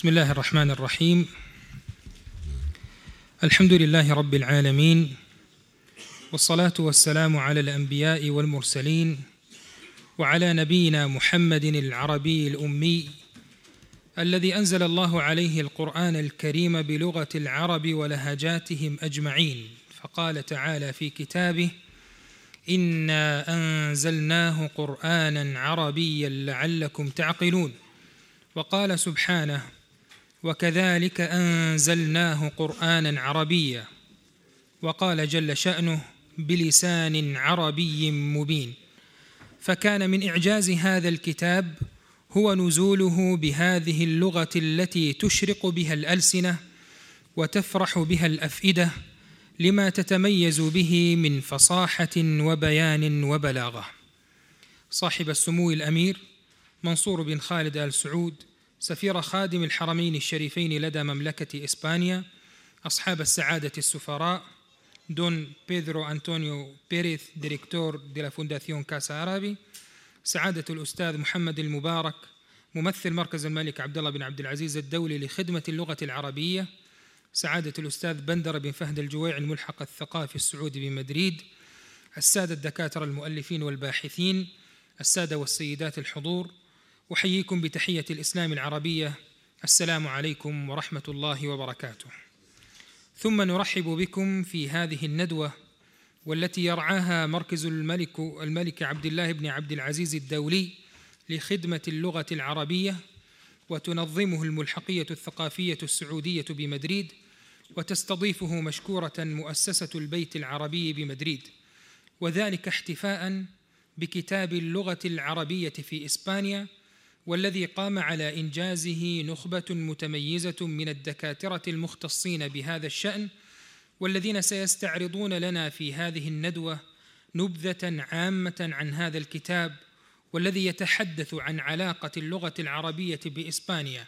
بسم الله الرحمن الرحيم الحمد لله رب العالمين والصلاة والسلام على الأنبياء والمرسلين وعلى نبينا محمد العربي الأمي الذي أنزل الله عليه القرآن الكريم بلغة العرب ولهجاتهم أجمعين فقال تعالى في كتابه إنا أنزلناه قرآنا عربيا لعلكم تعقلون وقال سبحانه وكذلك أنزلناه قرآنا عربيا وقال جل شأنه بلسان عربي مبين. فكان من إعجاز هذا الكتاب هو نزوله بهذه اللغة التي تشرق بها الألسنة وتفرح بها الأفئدة لما تتميز به من فصاحة وبيان وبلاغة. صاحب السمو الأمير منصور بن خالد آل سعود سفير خادم الحرمين الشريفين لدى مملكة إسبانيا أصحاب السعادة السفراء don Pedro Antonio Pérez director de la Fundación Casa Árabe سعادة الأستاذ محمد المبارك ممثل مركز الملك عبد الله بن عبد العزيز الدولي لخدمة اللغة العربية سعادة الأستاذ بندر بن فهد الجويع الملحق الثقافي السعودي بمدريد السادة الدكاترة المؤلفين والباحثين السادة والسيدات الحضور أحييكم بتحية الإسلام العربية. السلام عليكم ورحمة الله وبركاته. ثم نرحب بكم في هذه الندوة والتي يرعاها مركز الملك الملك عبد الله بن عبد العزيز الدولي لخدمة اللغة العربية وتنظمه الملحقية الثقافية السعودية بمدريد وتستضيفه مشكورة مؤسسة البيت العربي بمدريد. وذلك احتفاء بكتاب اللغة العربية في إسبانيا والذي قام على إنجازه نخبة متميزة من الدكاترة المختصين بهذا الشأن والذين سيستعرضون لنا في هذه الندوة نبذة عامة عن هذا الكتاب والذي يتحدث عن علاقة اللغة العربية بإسبانيا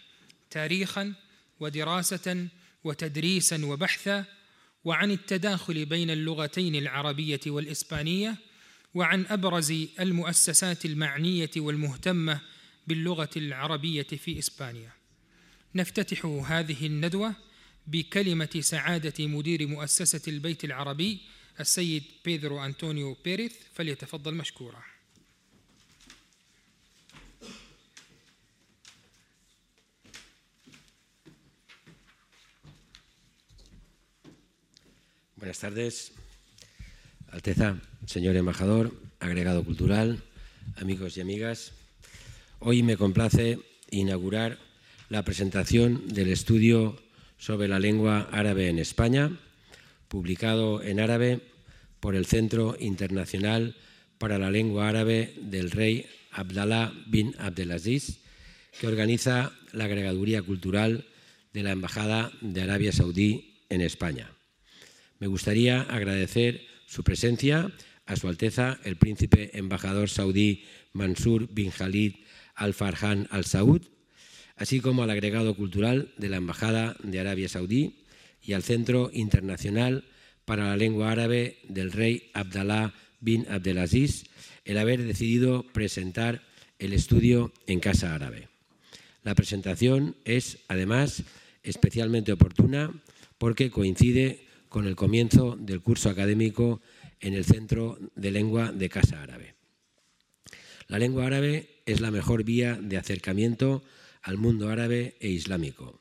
تاريخا ودراسة وتدريسا وبحثا وعن التداخل بين اللغتين العربية والإسبانية وعن أبرز المؤسسات المعنية والمهتمة باللغة العربية في إسبانيا نفتتح هذه الندوة بكلمة سعادة مدير مؤسسة البيت العربي السيد بيدرو أنطونيو بيريث فليتفضل مشكورا Buenas tardes, Alteza, señor embajador, agregado cultural, amigos y amigas. Hoy me complace inaugurar la presentación del estudio sobre la lengua árabe en España, publicado en árabe por el Centro Internacional para la Lengua Árabe del Rey Abdallah bin Abdelaziz, que organiza la Agregaduría Cultural de la Embajada de Arabia Saudí en España. Me gustaría agradecer su presencia a Su Alteza el Príncipe Embajador Saudí Mansur bin Khalid Al-Farhan Al-Saud, así como al agregado cultural de la Embajada de Arabia Saudí y al Centro Internacional para la Lengua Árabe del Rey Abdallah bin Abdelaziz, el haber decidido presentar el estudio en Casa Árabe. La presentación es, además, especialmente oportuna porque coincide con el comienzo del curso académico en el Centro de Lengua de Casa Árabe. La lengua árabe es la mejor vía de acercamiento al mundo árabe e islámico.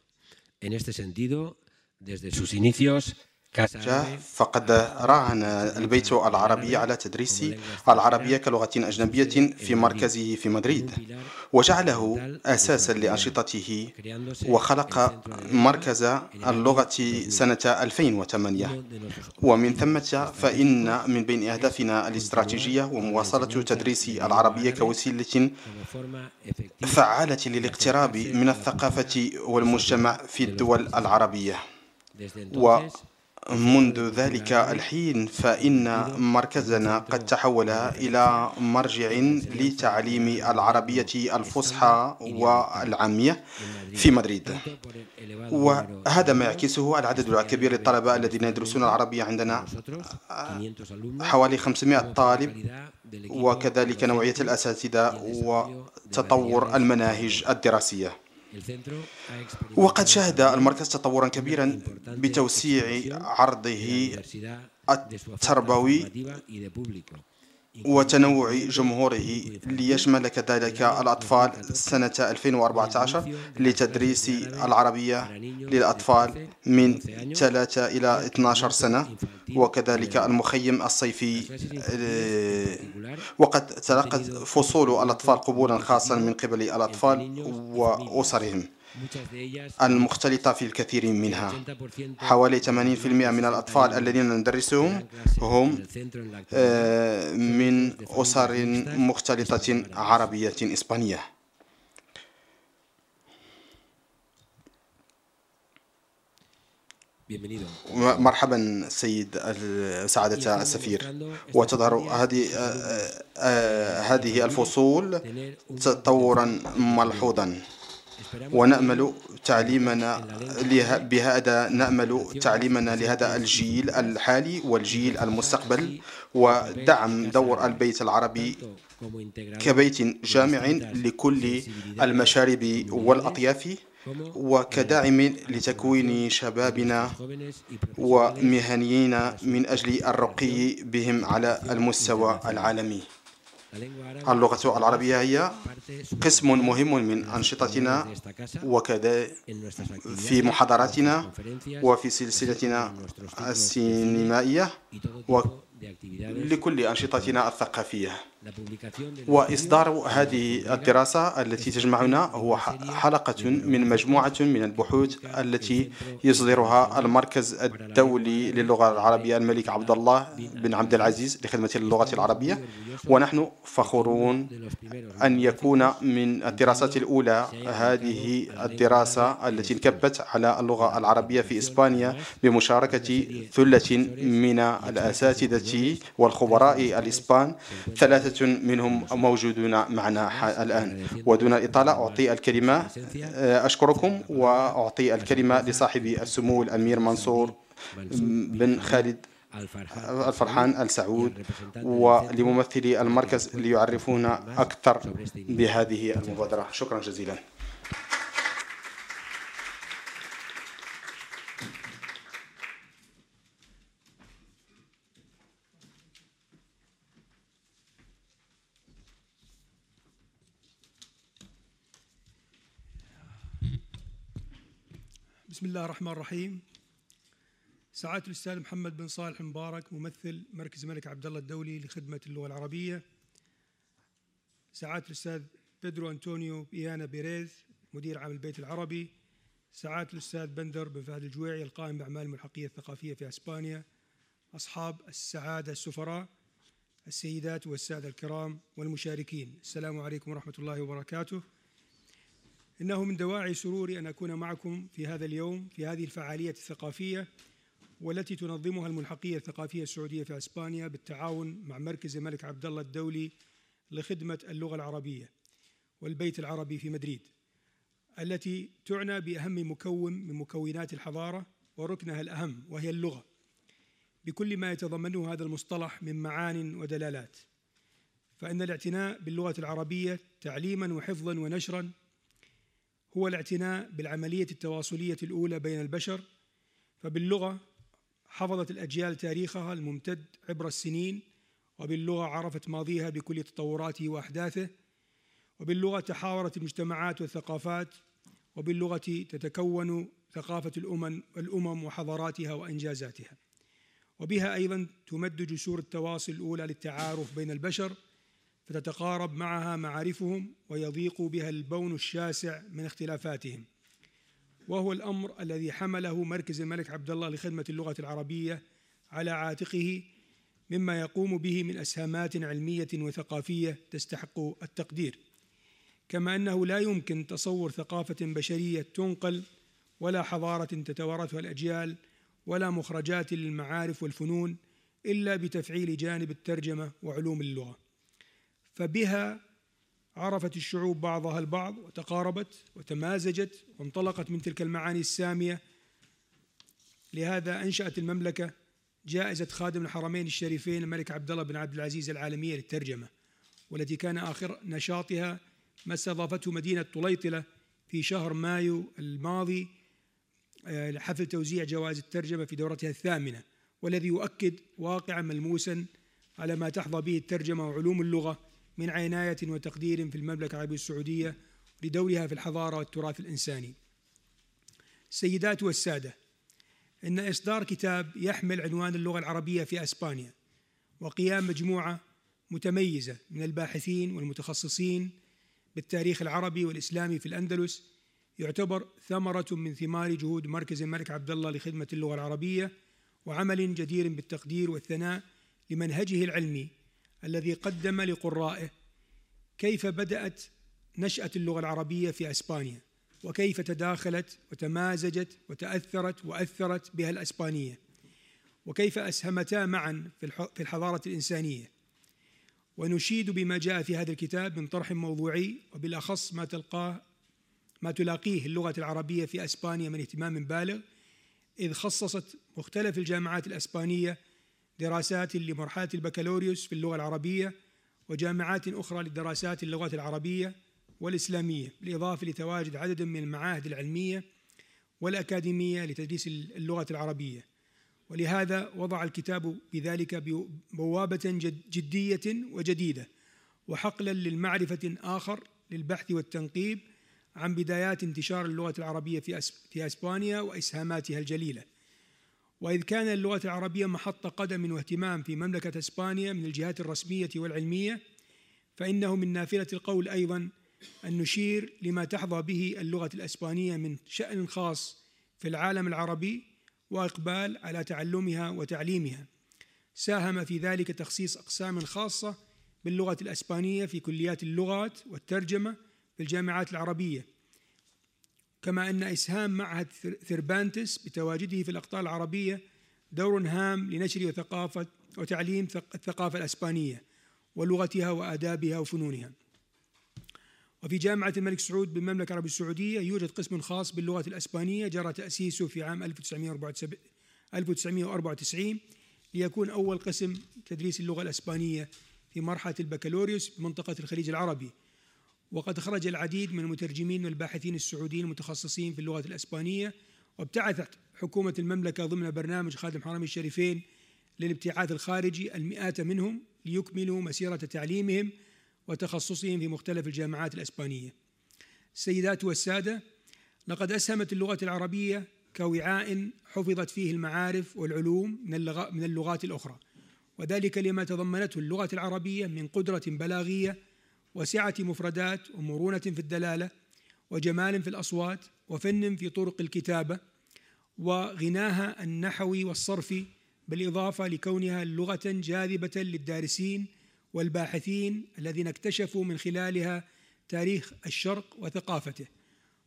En este sentido, desde sus inicios, فقد راهن البيت العربي على تدريس العربية كلغة أجنبية في مركزه في مدريد وجعله أساسا لأنشطته وخلق مركز اللغة سنة 2008 ومن ثمة فإن من بين أهدافنا الاستراتيجية ومواصلة تدريس العربية كوسيلة فعالة للاقتراب من الثقافة والمجتمع في الدول العربية. و منذ ذلك الحين فإن مركزنا قد تحول إلى مرجع لتعليم العربية الفصحى والعامية في مدريد. وهذا ما يعكسه العدد الكبير للطلبة الذين يدرسون العربية عندنا حوالي 500 طالب وكذلك نوعية الأساتذة وتطور المناهج الدراسية. وقد شهد المركز تطورا كبيرا بتوسيع عرضه التربوي وتنوع جمهوره ليشمل كذلك الأطفال سنة 2014 لتدريس العربية للأطفال من 3 إلى 12 سنة وكذلك المخيم الصيفي وقد تلقت فصول الأطفال قبولا خاصا من قبل الأطفال وأسرهم. المختلطة في الكثير منها. حوالي 80% من الأطفال الذين ندرسهم هم آه، من أسر مختلطة عربية إسبانية. مرحبا سيد سعادة السفير. وتظهر هذه آه، آه، هذه الفصول تطورا ملحوظا. ونأمل تعليمنا بهذا نأمل تعليمنا لهذا الجيل الحالي والجيل المستقبل ودعم دور البيت العربي كبيت جامع لكل المشارب والأطياف وكداعم لتكوين شبابنا ومهنيين من أجل الرقي بهم على المستوى العالمي. اللغة العربية هي قسم مهم من أنشطتنا وكذا في محاضراتنا وفي سلسلتنا السينمائية لكل أنشطتنا الثقافية. وإصدار هذه الدراسة التي تجمعنا هو حلقة من مجموعة من البحوث التي يصدرها المركز الدولي للغة العربية الملك عبد الله بن عبد العزيز لخدمة اللغة العربية ونحن فخورون أن يكون من الدراسات الأولى هذه الدراسة التي انكبت على اللغة العربية في إسبانيا بمشاركة ثلة من الأساتذة والخبراء الإسبان. ثلاثة منهم موجودون معنا الآن. ودون الإطالة أعطي الكلمة. أشكركم وأعطي الكلمة لصاحب السمو الأمير منصور بن خالد الفرحان. السعود ولممثلي المركز ليعرفونا أكثر بهذه المبادرة. شكرا جزيلا. بسم الله الرحمن الرحيم. سعادة الأستاذ محمد بن صالح المبارك ممثل مركز الملك عبد الله الدولي لخدمة اللغة العربية. سعادة الأستاذ بيدرو أنطونيو بيانا بيريز مدير عام البيت العربي. سعادة الأستاذ بندر بن فهد الجويعي القائم بأعمال الملحقية الثقافية في أسبانيا. أصحاب السعادة السفراء السيدات والسادة الكرام والمشاركين. السلام عليكم ورحمة الله وبركاته. إنه من دواعي سروري أن أكون معكم في هذا اليوم في هذه الفعالية الثقافية والتي تنظمها الملحقية الثقافية السعودية في أسبانيا بالتعاون مع مركز الملك عبد الله الدولي لخدمة اللغة العربية والبيت العربي في مدريد التي تعنى بأهم مكون من مكونات الحضارة وركنها الأهم وهي اللغة. بكل ما يتضمنه هذا المصطلح من معان ودلالات فإن الاعتناء باللغة العربية تعليما وحفظا ونشرا هو الاعتناء بالعملية التواصلية الأولى بين البشر فباللغة حفظت الأجيال تاريخها الممتد عبر السنين وباللغة عرفت ماضيها بكل تطوراته وأحداثه وباللغة تحاورت المجتمعات والثقافات وباللغة تتكون ثقافة الأمم الأمم وحضاراتها وإنجازاتها. وبها أيضا تمد جسور التواصل الأولى للتعارف بين البشر فتتقارب معها معارفهم ويضيق بها البون الشاسع من اختلافاتهم. وهو الأمر الذي حمله مركز الملك عبد الله لخدمة اللغة العربية على عاتقه مما يقوم به من أسهامات علمية وثقافية تستحق التقدير. كما أنه لا يمكن تصور ثقافة بشرية تنقل ولا حضارة تتوارثها الأجيال ولا مخرجات للمعارف والفنون إلا بتفعيل جانب الترجمة وعلوم اللغة. فبها عرفت الشعوب بعضها البعض وتقاربت وتمازجت وانطلقت من تلك المعاني السامية. لهذا أنشأت المملكة جائزة خادم الحرمين الشريفين الملك عبد الله بن عبد العزيز العالمية للترجمة والتي كان آخر نشاطها ما استضافته مدينة طليطلة في شهر مايو الماضي آه، حفل توزيع جوائز الترجمة في دورتها الثامنة والذي يؤكد واقعا ملموسا على ما تحظى به الترجمة وعلوم اللغة من عناية وتقدير في المملكة العربية السعودية لدورها في الحضارة والتراث الإنساني. السيدات والسادة إن إصدار كتاب يحمل عنوان اللغة العربية في أسبانيا وقيام مجموعة متميزة من الباحثين والمتخصصين بالتاريخ العربي والإسلامي في الأندلس يعتبر ثمرة من ثمار جهود مركز الملك عبد الله لخدمة اللغة العربية وعمل جدير بالتقدير والثناء لمنهجه العلمي الذي قدم لقرائه كيف بدأت نشأة اللغة العربية في أسبانيا وكيف تداخلت وتمازجت وتأثرت وأثرت بها الأسبانية وكيف أسهمتا معا في الحضارة الإنسانية. ونشيد بما جاء في هذا الكتاب من طرح موضوعي وبالأخص ما تلقاه ما تلاقيه اللغة العربية في أسبانيا من اهتمام بالغ إذ خصصت مختلف الجامعات الأسبانية دراسات لمرحلة البكالوريوس في اللغة العربية وجامعات أخرى للدراسات اللغات العربية والإسلامية بالإضافة لتواجد عدد من المعاهد العلمية والأكاديمية لتدريس اللغة العربية. ولهذا وضع الكتاب بذلك بوابة جدية وجديدة وحقلا للمعرفة آخر للبحث والتنقيب عن بدايات انتشار اللغة العربية في أسبانيا وإسهاماتها الجليلة. وإذ كان اللغة العربية محط قدم واهتمام في مملكة إسبانيا من الجهات الرسمية والعلمية فإنه من نافلة القول أيضا أن نشير لما تحظى به اللغة الأسبانية من شأن خاص في العالم العربي وإقبال على تعلمها وتعليمها. ساهم في ذلك تخصيص أقسام خاصة باللغة الأسبانية في كليات اللغات والترجمة في الجامعات العربية. كما أن إسهام معهد ثربانتس بتواجده في الأقطار العربية دور هام لنشر وثقافة وتعليم الثقافة الأسبانية ولغتها وآدابها وفنونها. وفي جامعة الملك سعود بالمملكة العربية السعودية يوجد قسم خاص باللغة الأسبانية جرى تأسيسه في عام 1994 ليكون أول قسم تدريس اللغة الأسبانية في مرحلة البكالوريوس بمنطقة الخليج العربي. وقد خرج العديد من المترجمين والباحثين السعوديين المتخصصين في اللغة الأسبانية وابتعثت حكومة المملكة ضمن برنامج خادم حرمي الشريفين للابتعاث الخارجي المئات منهم ليكملوا مسيرة تعليمهم وتخصصهم في مختلف الجامعات الأسبانية. السيدات والسادة لقد أسهمت اللغة العربية كوعاء حفظت فيه المعارف والعلوم من اللغات الأخرى وذلك لما تضمنته اللغة العربية من قدرة بلاغية وسعة مفردات ومرونة في الدلالة وجمال في الأصوات وفن في طرق الكتابة وغناها النحوي والصرفي بالإضافة لكونها لغة جاذبة للدارسين والباحثين الذين اكتشفوا من خلالها تاريخ الشرق وثقافته.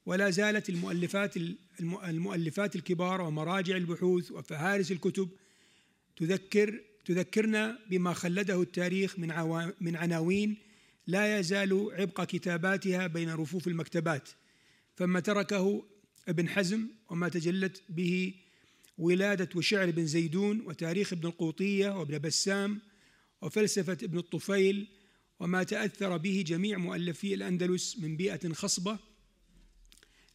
ولا زالت المؤلفات المؤلفات الكبار ومراجع البحوث وفهارس الكتب تذكر تذكرنا بما خلده التاريخ من من عناوين لا يزال عبق كتاباتها بين رفوف المكتبات فما تركه ابن حزم وما تجلت به ولادة وشعر ابن زيدون وتاريخ ابن القوطية وابن بسام وفلسفة ابن الطفيل وما تأثر به جميع مؤلفي الأندلس من بيئة خصبة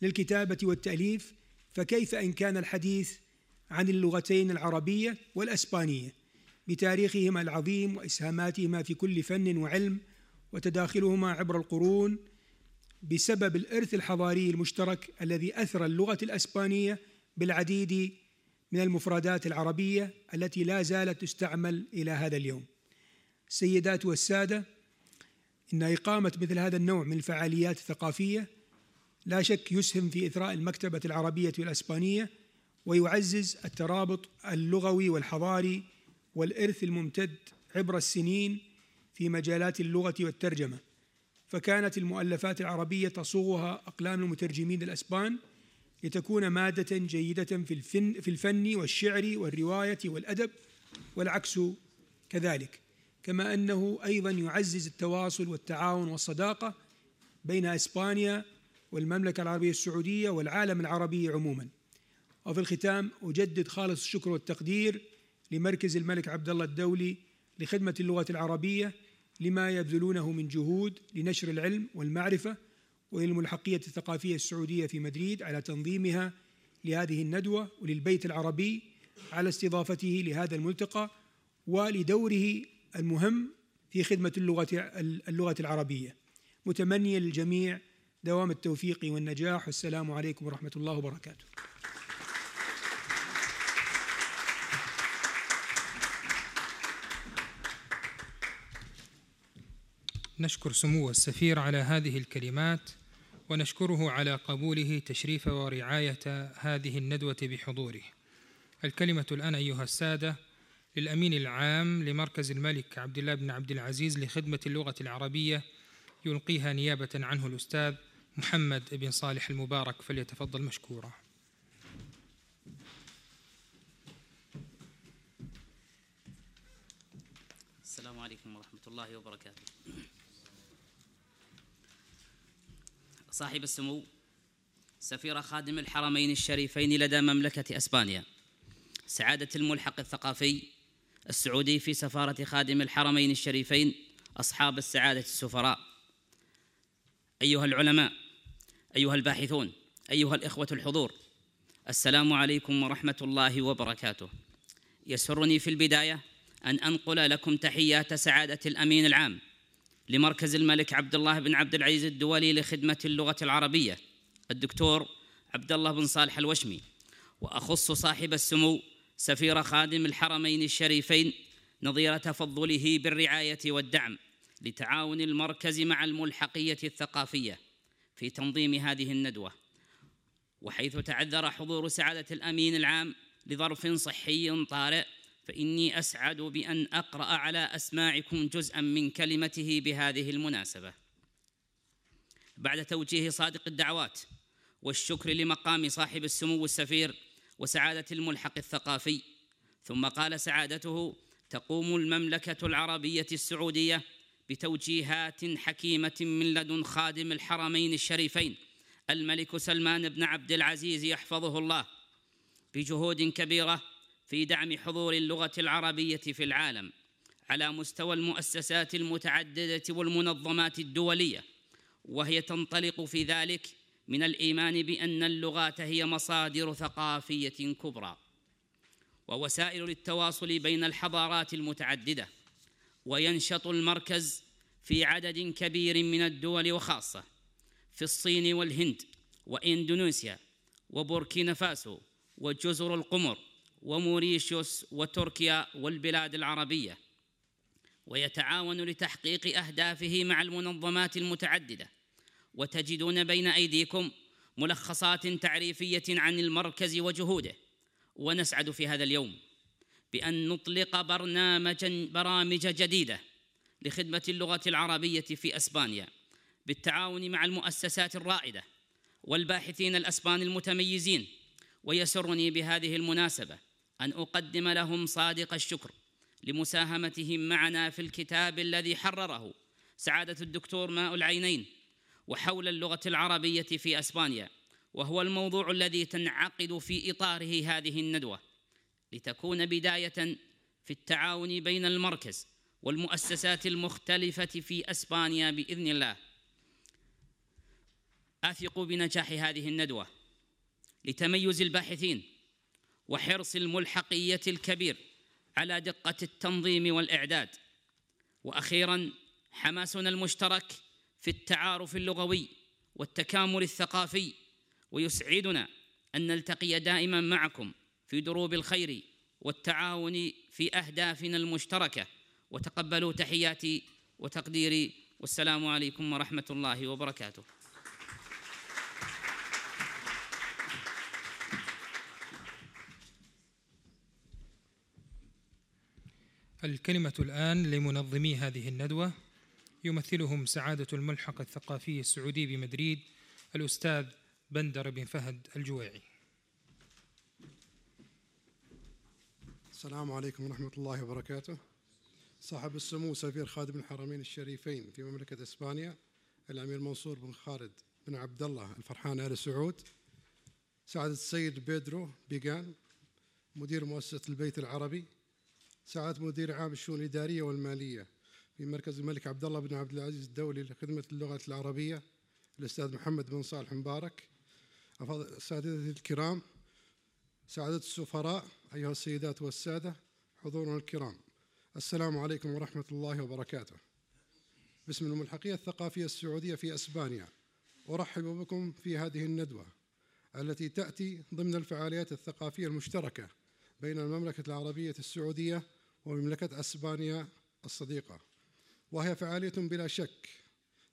للكتابة والتأليف فكيف إن كان الحديث عن اللغتين العربية والأسبانية؟ بتاريخهما العظيم وإسهاماتهما في كل فن وعلم وتداخلهما عبر القرون بسبب الإرث الحضاري المشترك الذي أثرى اللغة الأسبانية بالعديد من المفردات العربية التي لا زالت تستعمل إلى هذا اليوم. السيدات والسادة إن إقامة مثل هذا النوع من الفعاليات الثقافية لا شك يسهم في إثراء المكتبة العربية والأسبانية ويعزز الترابط اللغوي والحضاري والإرث الممتد عبر السنين في مجالات اللغة والترجمة فكانت المؤلفات العربية تصوغها أقلام المترجمين الأسبان لتكون مادة جيدة في الفن, في الفن والشعر والرواية والأدب والعكس كذلك. كما أنه أيضا يعزز التواصل والتعاون والصداقة بين إسبانيا والمملكة العربية السعودية والعالم العربي عموما. وفي الختام أجدد خالص الشكر والتقدير لمركز الملك عبد الله الدولي لخدمة اللغة العربية لما يبذلونه من جهود لنشر العلم والمعرفة وللملحقية الثقافية السعودية في مدريد على تنظيمها لهذه الندوة وللبيت العربي على استضافته لهذا الملتقى ولدوره المهم في خدمة اللغة اللغة العربية. متمنيا للجميع دوام التوفيق والنجاح. والسلام عليكم ورحمة الله وبركاته. نشكر سمو السفير على هذه الكلمات ونشكره على قبوله تشريف ورعاية هذه الندوة بحضوره. الكلمة الآن أيها السادة للأمين العام لمركز الملك عبد الله بن عبد العزيز لخدمة اللغة العربية يلقيها نيابة عنه الأستاذ محمد بن صالح المبارك فليتفضل مشكورا السلام عليكم ورحمة الله وبركاته. صاحب السمو سفير خادم الحرمين الشريفين لدى مملكة أسبانيا. سعادة الملحق الثقافي السعودي في سفارة خادم الحرمين الشريفين أصحاب السعادة السفراء. أيها العلماء أيها الباحثون أيها الإخوة الحضور السلام عليكم ورحمة الله وبركاته. يسرني في البداية أن أنقل لكم تحيات سعادة الأمين العام لمركز الملك عبد الله بن عبد العزيز الدولي لخدمة اللغة العربية الدكتور عبد الله بن صالح الوشمي. وأخص صاحب السمو سفير خادم الحرمين الشريفين نظير تفضله بالرعاية والدعم لتعاون المركز مع الملحقية الثقافية في تنظيم هذه الندوة. وحيث تعذر حضور سعادة الأمين العام لظرف صحي طارئ فإني أسعد بأن أقرأ على أسماعكم جزءا من كلمته بهذه المناسبة. بعد توجيه صادق الدعوات والشكر لمقام صاحب السمو السفير وسعادة الملحق الثقافي ثم قال سعادته تقوم المملكة العربية السعودية بتوجيهات حكيمة من لدن خادم الحرمين الشريفين الملك سلمان بن عبد العزيز يحفظه الله بجهود كبيرة في دعم حضور اللغة العربية في العالم على مستوى المؤسسات المتعددة والمنظمات الدولية وهي تنطلق في ذلك من الإيمان بأن اللغات هي مصادر ثقافية كبرى. ووسائل للتواصل بين الحضارات المتعددة وينشط المركز في عدد كبير من الدول وخاصة في الصين والهند وإندونيسيا وبوركينا فاسو وجزر القمر وموريشيوس وتركيا والبلاد العربية ويتعاون لتحقيق أهدافه مع المنظمات المتعددة. وتجدون بين أيديكم ملخصات تعريفية عن المركز وجهوده. ونسعد في هذا اليوم بأن نطلق برنامجا برامج جديدة لخدمة اللغة العربية في أسبانيا بالتعاون مع المؤسسات الرائدة والباحثين الأسبان المتميزين. ويسرني بهذه المناسبة أن أقدم لهم صادق الشكر لمساهمتهم معنا في الكتاب الذي حرره سعادة الدكتور ماء العينين وحول اللغة العربية في أسبانيا وهو الموضوع الذي تنعقد في إطاره هذه الندوة لتكون بداية في التعاون بين المركز والمؤسسات المختلفة في أسبانيا بإذن الله. أثق بنجاح هذه الندوة لتميز الباحثين وحرص الملحقية الكبير على دقة التنظيم والإعداد. وأخيرا حماسنا المشترك في التعارف اللغوي والتكامل الثقافي. ويسعدنا أن نلتقي دائما معكم في دروب الخير والتعاون في أهدافنا المشتركة. وتقبلوا تحياتي وتقديري. والسلام عليكم ورحمة الله وبركاته. الكلمة الآن لمنظمي هذه الندوة يمثلهم سعادة الملحق الثقافي السعودي بمدريد الأستاذ بندر بن فهد الجويعي. السلام عليكم ورحمة الله وبركاته. صاحب السمو سفير خادم الحرمين الشريفين في مملكة إسبانيا الأمير منصور بن خالد بن عبد الله الفرحان آل سعود سعادة السيد بيدرو بيغان مدير مؤسسة البيت العربي سعادة مدير عام الشؤون الإدارية والمالية في مركز الملك عبد الله بن عبد العزيز الدولي لخدمة اللغة العربية الأستاذ محمد بن صالح مبارك. أساتذتي الكرام سعادة السفراء أيها السيدات والسادة حضورنا الكرام. السلام عليكم ورحمة الله وبركاته. باسم الملحقية الثقافية السعودية في أسبانيا أرحب بكم في هذه الندوة التي تأتي ضمن الفعاليات الثقافية المشتركة بين المملكة العربية السعودية ومملكة أسبانيا الصديقة وهي فعالية بلا شك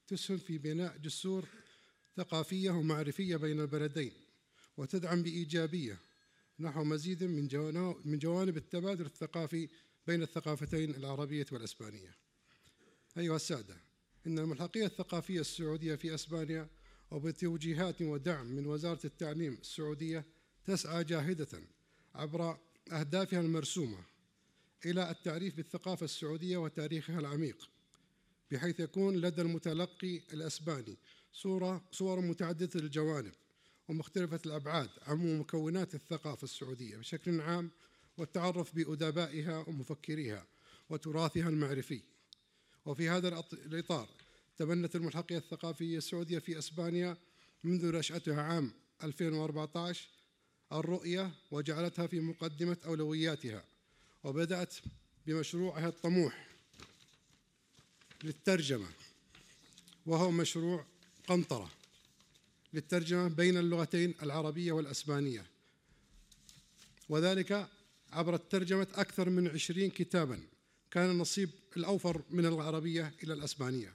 تسهم في بناء جسور ثقافية ومعرفية بين البلدين وتدعم بإيجابية نحو مزيد من جوانب التبادل الثقافي بين الثقافتين العربية والإسبانية. أيها السادة، إن الملحقية الثقافية السعودية في إسبانيا وبتوجيهات ودعم من وزارة التعليم السعودية تسعى جاهدة عبر أهدافها المرسومة إلى التعريف بالثقافة السعودية وتاريخها العميق بحيث يكون لدى المتلقي الأسباني صورة صور متعددة الجوانب ومختلفة الأبعاد عن مكونات الثقافة السعودية بشكل عام والتعرف بأدبائها ومفكريها وتراثها المعرفي. وفي هذا الإطار تبنت الملحقية الثقافية السعودية في إسبانيا منذ نشأتها عام 2014 الرؤية وجعلتها في مقدمة أولوياتها. وبدأت بمشروعها الطموح للترجمة وهو مشروع قنطرة للترجمة بين اللغتين العربية والأسبانية وذلك عبر الترجمة أكثر من عشرين كتابا كان النصيب الأوفر من العربية إلى الأسبانية.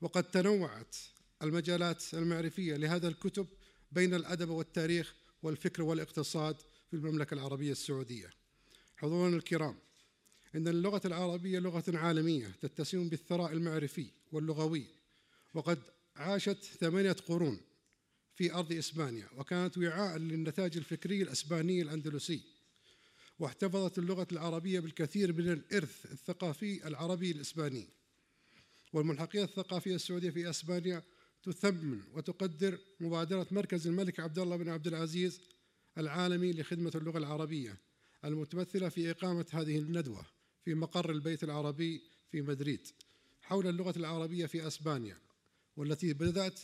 وقد تنوعت المجالات المعرفية لهذا الكتب بين الأدب والتاريخ والفكر والاقتصاد في المملكة العربية السعودية. حضورنا الكرام إن اللغة العربية لغة عالمية تتسم بالثراء المعرفي واللغوي وقد عاشت ثمانية قرون في أرض إسبانيا وكانت وعاء للنتاج الفكري الأسباني الأندلسي. واحتفظت اللغة العربية بالكثير من الإرث الثقافي العربي الإسباني. والملحقية الثقافية السعودية في أسبانيا تثمن وتقدر مبادرة مركز الملك عبد الله بن عبد العزيز العالمي لخدمة اللغة العربية. المتمثلة في إقامة هذه الندوة في مقر البيت العربي في مدريد حول اللغة العربية في أسبانيا والتي بدأت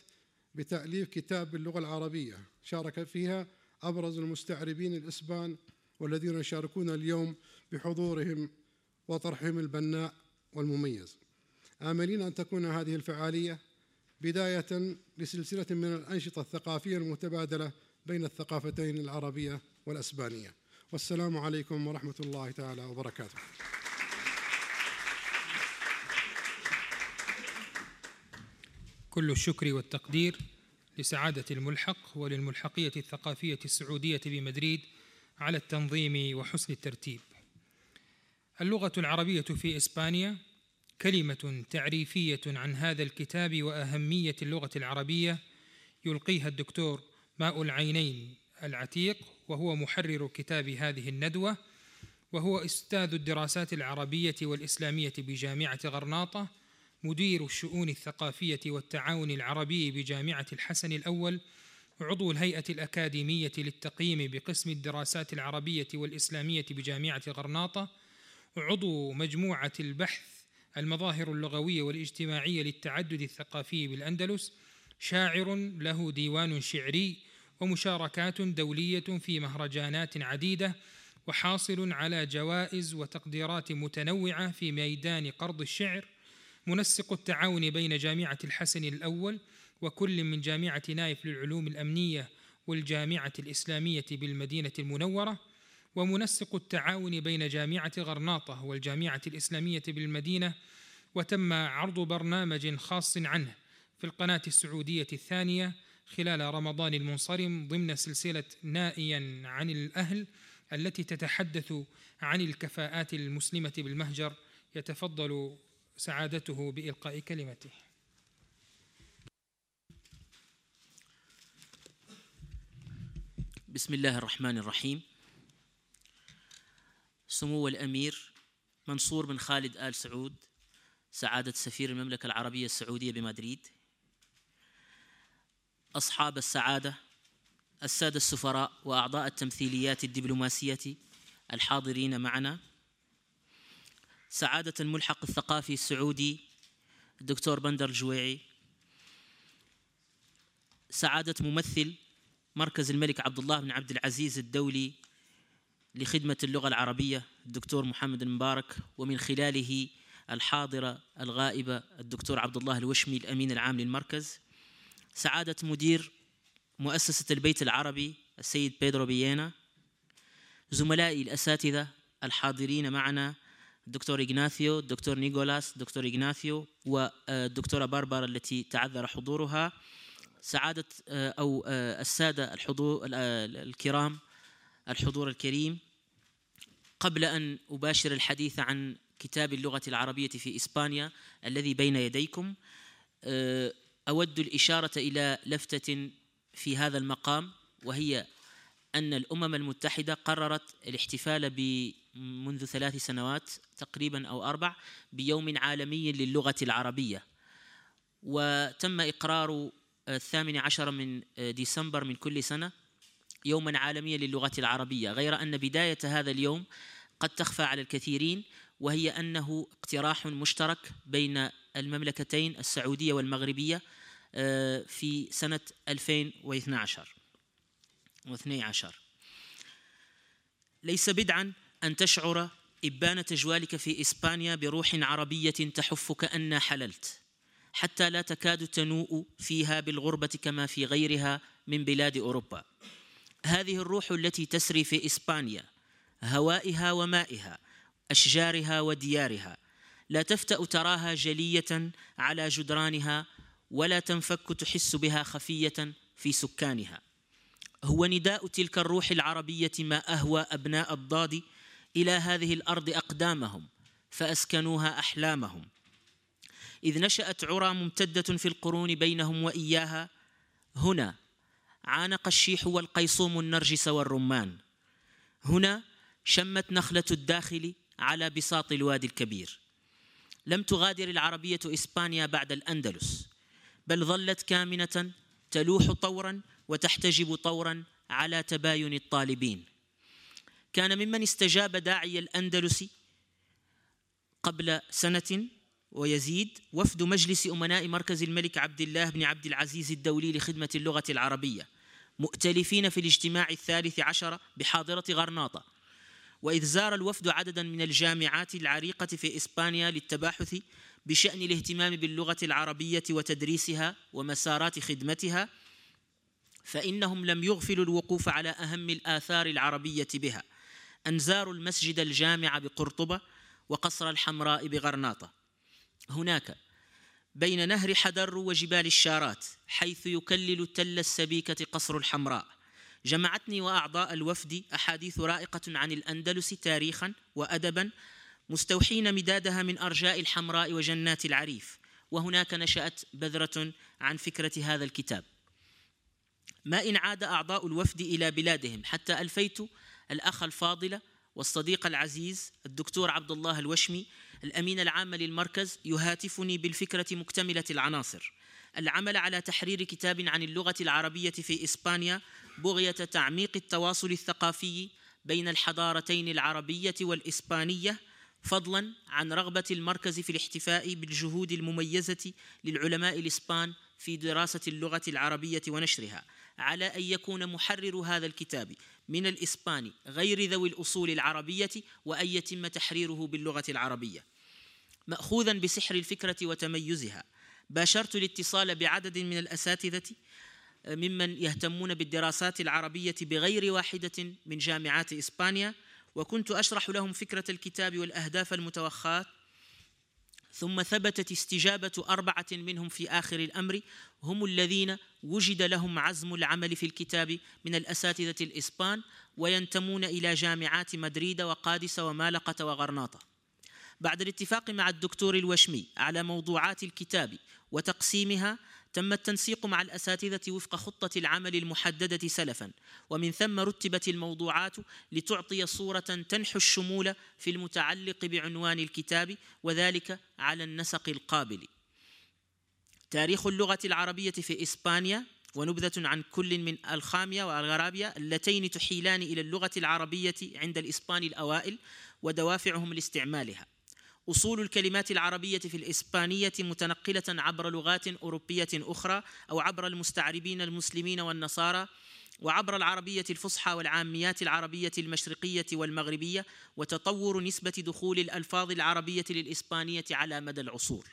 بتأليف كتاب باللغة العربية شارك فيها أبرز المستعربين الإسبان والذين يشاركون اليوم بحضورهم وطرحهم البناء والمميز. آملين أن تكون هذه الفعالية بداية لسلسلة من الأنشطة الثقافية المتبادلة بين الثقافتين العربية والأسبانية. والسلام عليكم ورحمة الله تعالى وبركاته كل الشكر والتقدير لسعادة الملحق وللملحقية الثقافية السعودية بمدريد على التنظيم وحسن الترتيب. اللغة العربية في إسبانيا كلمة تعريفية عن هذا الكتاب وأهمية اللغة العربية يلقيها الدكتور ماء العينين العتيق وهو محرر كتاب هذه الندوة وهو أستاذ الدراسات العربية والإسلامية بجامعة غرناطة مدير الشؤون الثقافية والتعاون العربي بجامعة الحسن الأول عضو الهيئة الأكاديمية للتقييم بقسم الدراسات العربية والإسلامية بجامعة غرناطة عضو مجموعة البحث المظاهر اللغوية والاجتماعية للتعدد الثقافي بالأندلس شاعر له ديوان شعري ومشاركات دولية في مهرجانات عديدة وحاصل على جوائز وتقديرات متنوعة في ميدان قرض الشعر منسق التعاون بين جامعة الحسن الأول وكل من جامعة نايف للعلوم الأمنية والجامعة الإسلامية بالمدينة المنورة ومنسق التعاون بين جامعة غرناطة والجامعة الإسلامية بالمدينة وتم عرض برنامج خاص عنه في القناة السعودية الثانية خلال رمضان المنصرم ضمن سلسلة نائيا عن الأهل التي تتحدث عن الكفاءات المسلمة بالمهجر يتفضل سعادته بإلقاء كلمته. بسم الله الرحمن الرحيم. سمو الأمير منصور بن خالد آل سعود سعادة سفير المملكة العربية السعودية بمدريد. أصحاب السعادة السادة السفراء وأعضاء التمثيليات الدبلوماسية الحاضرين معنا. سعادة الملحق الثقافي السعودي الدكتور بندر الجويعي سعادة ممثل مركز الملك عبد الله بن عبد العزيز الدولي لخدمة اللغة العربية الدكتور محمد المبارك ومن خلاله الحاضرة الغائبة الدكتور عبد الله الوشمي الأمين العام للمركز. سعادة مدير مؤسسة البيت العربي السيد بيدرو بيينا زملائي الأساتذة الحاضرين معنا الدكتور إغناثيو الدكتور نيكولاس الدكتور إغناثيو والدكتورة باربارا التي تعذر حضورها. سعادة أو السادة الحضور الكرام الحضور الكريم. قبل أن أباشر الحديث عن كتاب اللغة العربية في إسبانيا الذي بين يديكم أود الإشارة إلى لفتة في هذا المقام وهي أن الأمم المتحدة قررت الاحتفال منذ ثلاث سنوات تقريبا أو أربع بيوم عالمي للغة العربية. وتم إقرار الثامن عشر من ديسمبر من كل سنة يوما عالميا للغة العربية غير أن بداية هذا اليوم قد تخفى على الكثيرين وهي أنه اقتراح مشترك بين المملكتين السعودية والمغربية في سنة 2012 و12 ليس بدعا أن تشعر إبان تجوالك في إسبانيا بروح عربية تحفك أن حللت حتى لا تكاد تنوء فيها بالغربة كما في غيرها من بلاد أوروبا. هذه الروح التي تسري في إسبانيا هوائها ومائها أشجارها وديارها لا تفتأ تراها جلية على جدرانها ولا تنفك تحس بها خفية في سكانها. هو نداء تلك الروح العربية ما أهوى أبناء الضاد إلى هذه الأرض أقدامهم فأسكنوها أحلامهم. إذ نشأت عرى ممتدة في القرون بينهم وإياها هنا عانق الشيح والقيصوم النرجس والرمان. هنا شمت نخلة الداخل على بساط الوادي الكبير. لم تغادر العربية إسبانيا بعد الأندلس بل ظلت كامنة تلوح طورا وتحتجب طورا على تباين الطالبين. كان ممن استجاب داعي الأندلس قبل سنة ويزيد وفد مجلس أمناء مركز الملك عبد الله بن عبد العزيز الدولي لخدمة اللغة العربية مؤتلفين في الاجتماع الثالث عشر بحاضرة غرناطة. وإذ زار الوفد عددا من الجامعات العريقة في إسبانيا للتباحث بشأن الاهتمام باللغة العربية وتدريسها ومسارات خدمتها فإنهم لم يغفلوا الوقوف على أهم الآثار العربية بها أن زاروا المسجد الجامع بقرطبة وقصر الحمراء بغرناطة. هناك بين نهر حدر وجبال الشارات حيث يكلل تل السبيكة قصر الحمراء. جمعتني وأعضاء الوفد أحاديث رائقة عن الأندلس تاريخا وأدبا مستوحين مدادها من أرجاء الحمراء وجنات العريف. وهناك نشأت بذرة عن فكرة هذا الكتاب. ما إن عاد أعضاء الوفد إلى بلادهم حتى ألفيت الأخ الفاضل والصديق العزيز الدكتور عبد الله الوشمي الأمين العام للمركز يهاتفني بالفكرة مكتملة العناصر. العمل على تحرير كتاب عن اللغة العربية في إسبانيا بغية تعميق التواصل الثقافي بين الحضارتين العربية والإسبانية فضلا عن رغبة المركز في الاحتفاء بالجهود المميزة للعلماء الإسبان في دراسة اللغة العربية ونشرها على أن يكون محرر هذا الكتاب من الإسباني غير ذوي الأصول العربية وأن يتم تحريره باللغة العربية. مأخوذا بسحر الفكرة وتميزها باشرت الاتصال بعدد من الأساتذة ممن يهتمون بالدراسات العربية بغير واحدة من جامعات إسبانيا. وكنت أشرح لهم فكرة الكتاب والأهداف المتوخاة. ثم ثبتت استجابة أربعة منهم في آخر الأمر. هم الذين وجد لهم عزم العمل في الكتاب من الأساتذة الإسبان وينتمون إلى جامعات مدريد وقادس ومالقة وغرناطة. بعد الاتفاق مع الدكتور الوشمي على موضوعات الكتاب وتقسيمها تم التنسيق مع الأساتذة وفق خطة العمل المحددة سلفا ومن ثم رتبت الموضوعات لتعطي صورة تنحو الشمول في المتعلق بعنوان الكتاب وذلك على النسق القابل. تاريخ اللغة العربية في إسبانيا ونبذة عن كل من الخامية والغرابية اللتين تحيلان إلى اللغة العربية عند الإسبان الأوائل ودوافعهم لاستعمالها. أصول الكلمات العربية في الإسبانية متنقلة عبر لغات أوروبية أخرى أو عبر المستعربين المسلمين والنصارى وعبر العربية الفصحى والعاميات العربية المشرقية والمغربية وتطور نسبة دخول الألفاظ العربية للإسبانية على مدى العصور.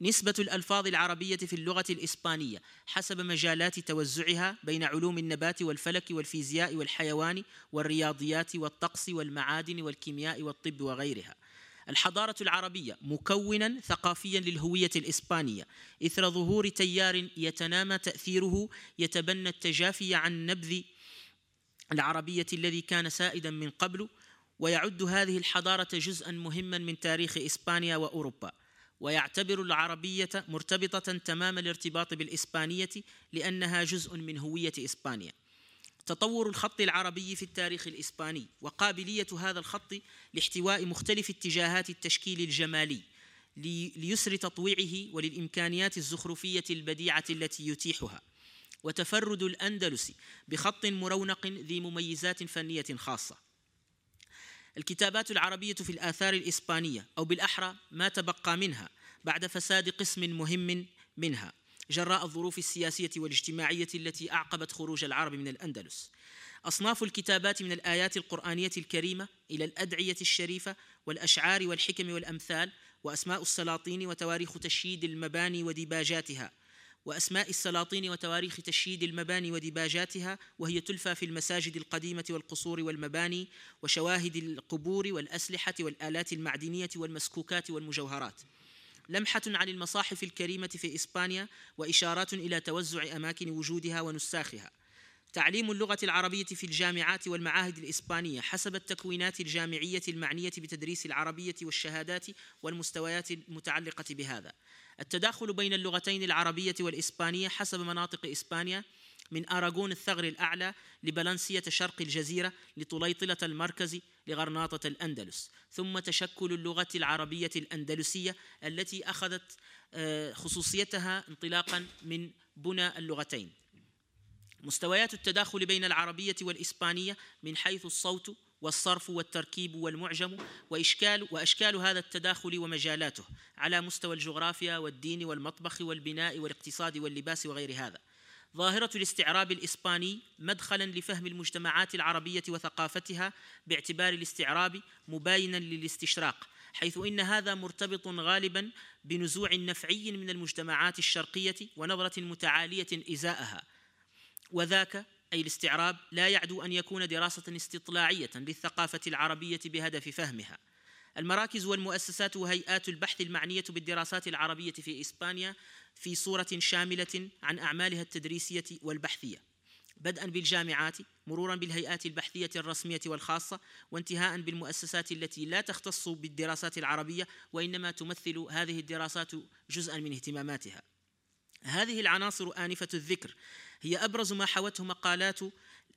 نسبة الألفاظ العربية في اللغة الإسبانية حسب مجالات توزعها بين علوم النبات والفلك والفيزياء والحيوان والرياضيات والطقس والمعادن والكيمياء والطب وغيرها. الحضارة العربية مكونا ثقافيا للهوية الإسبانية إثر ظهور تيار يتنامى تأثيره يتبنى التجافي عن نبذ العربية الذي كان سائدا من قبل ويعد هذه الحضارة جزءا مهما من تاريخ إسبانيا وأوروبا. ويعتبر العربية مرتبطة تمام الارتباط بالإسبانية لأنها جزء من هوية إسبانيا. تطور الخط العربي في التاريخ الإسباني وقابلية هذا الخط لاحتواء مختلف اتجاهات التشكيل الجمالي ليسر تطويعه وللإمكانيات الزخرفية البديعة التي يتيحها وتفرد الأندلس بخط مرونق ذي مميزات فنية خاصة. الكتابات العربية في الآثار الإسبانية أو بالأحرى ما تبقى منها بعد فساد قسم مهم منها. جراء الظروف السياسية والاجتماعية التي أعقبت خروج العرب من الأندلس. أصناف الكتابات من الآيات القرآنية الكريمة إلى الأدعية الشريفة والأشعار والحكم والأمثال وأسماء السلاطين وتواريخ تشييد المباني وديباجاتها وأسماء السلاطين وتواريخ تشييد المباني وديباجاتها وهي تلفى في المساجد القديمة والقصور والمباني وشواهد القبور والأسلحة والآلات المعدنية والمسكوكات والمجوهرات. لمحة عن المصاحف الكريمة في إسبانيا وإشارات إلى توزع أماكن وجودها ونساخها. تعليم اللغة العربية في الجامعات والمعاهد الإسبانية حسب التكوينات الجامعية المعنية بتدريس العربية والشهادات والمستويات المتعلقة بهذا. التداخل بين اللغتين العربية والإسبانية حسب مناطق إسبانيا من أراغون الثغر الأعلى لبلنسية شرق الجزيرة لطليطلة المركز لغرناطة الأندلس ثم تشكل اللغة العربية الأندلسية التي أخذت آه، خصوصيتها انطلاقا من بنى اللغتين. مستويات التداخل بين العربية والإسبانية من حيث الصوت والصرف والتركيب والمعجم وإشكال وأشكال هذا التداخل ومجالاته على مستوى الجغرافيا والدين والمطبخ والبناء والاقتصاد واللباس وغير هذا. ظاهرة الاستعراب الإسباني مدخلا لفهم المجتمعات العربية وثقافتها باعتبار الاستعراب مباينا للاستشراق حيث إن هذا مرتبط غالبا بنزوع نفعي من المجتمعات الشرقية ونظرة متعالية إزاءها. وذاك أي الاستعراب لا يعدو أن يكون دراسة استطلاعية للثقافة العربية بهدف فهمها. المراكز والمؤسسات وهيئات البحث المعنية بالدراسات العربية في إسبانيا في صورة شاملة عن أعمالها التدريسية والبحثية. بدءا بالجامعات مرورا بالهيئات البحثية الرسمية والخاصة وانتهاء بالمؤسسات التي لا تختص بالدراسات العربية وإنما تمثل هذه الدراسات جزءا من اهتماماتها. هذه العناصر آنفة الذكر هي أبرز ما حوته مقالات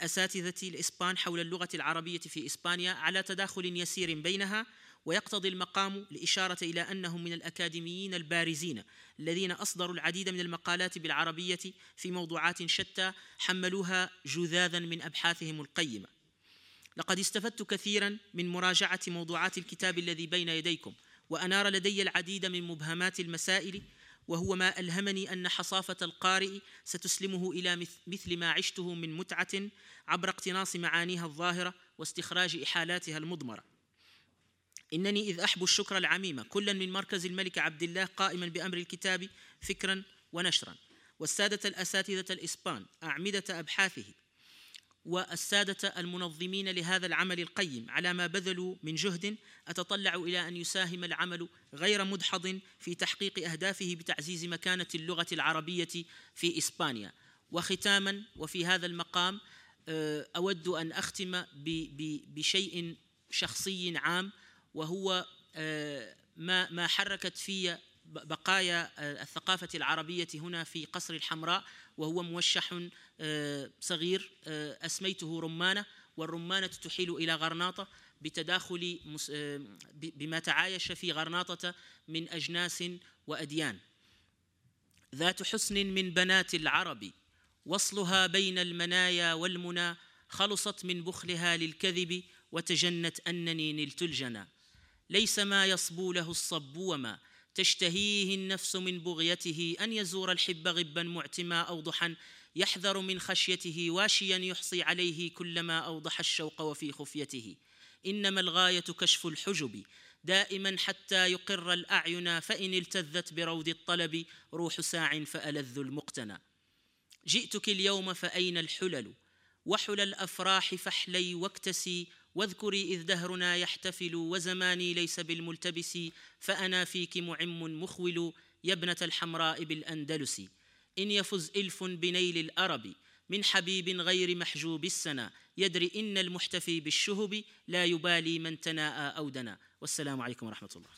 أساتذة الإسبان حول اللغة العربية في إسبانيا على تداخل يسير بينها ويقتضي المقام الإشارة إلى أنهم من الأكاديميين البارزين الذين أصدروا العديد من المقالات بالعربية في موضوعات شتى حملوها جذاذا من أبحاثهم القيمة. لقد استفدت كثيرا من مراجعة موضوعات الكتاب الذي بين يديكم وأنار لدي العديد من مبهمات المسائل وهو ما ألهمني أن حصافة القارئ ستسلمه إلى مثل ما عشته من متعة عبر اقتناص معانيها الظاهرة واستخراج إحالاتها المضمرة. إنني إذ أحب الشكر العميم كلا من مركز الملك عبد الله قائما بأمر الكتاب فكرا ونشرا. والسادة الأساتذة الإسبان أعمدة أبحاثه والسادة المنظمين لهذا العمل القيم على ما بذلوا من جهد أتطلع إلى أن يساهم العمل غير مدحض في تحقيق أهدافه بتعزيز مكانة اللغة العربية في إسبانيا. وختاما وفي هذا المقام آه، أود أن أختم بشيء شخصي عام وهو آه، ما ما حركت في بقايا آه، الثقافة العربية هنا في قصر الحمراء وهو موشح آه، صغير أسميته رمانة والرمانة تحيل إلى غرناطة بتداخل بما تعايش في غرناطة من أجناس وأديان. ذات حسن من بنات العرب وصلها بين المنايا والمنى خلصت من بخلها للكذب وتجنت أنني نلت الجنى. ليس ما يصبو له الصب وما تشتهيه النفس من بغيته أن يزور الحب غبا معتما أو ضحا يحذر من خشيته واشيا يحصي عليه كلما أوضح الشوق وفي خفيته. إنما الغاية كشف الحجب. دائما حتى يقر الأعين فإن التذت بروض الطلب روح ساع فألذ المقتنى. جئتك اليوم فأين الحلل؟ وحل الأفراح فاحلي واكتسي واذكري إذ دهرنا يحتفل وزماني ليس بالملتبس فأنا فيك معم مخول يا ابنة الحمراء بالأندلس. إن يفز إلف بنيل الأرب من حبيب غير محجوب السنا. يدري إن المحتفي بالشهب لا يبالي من تناءى أو دنا والسلام عليكم ورحمة الله.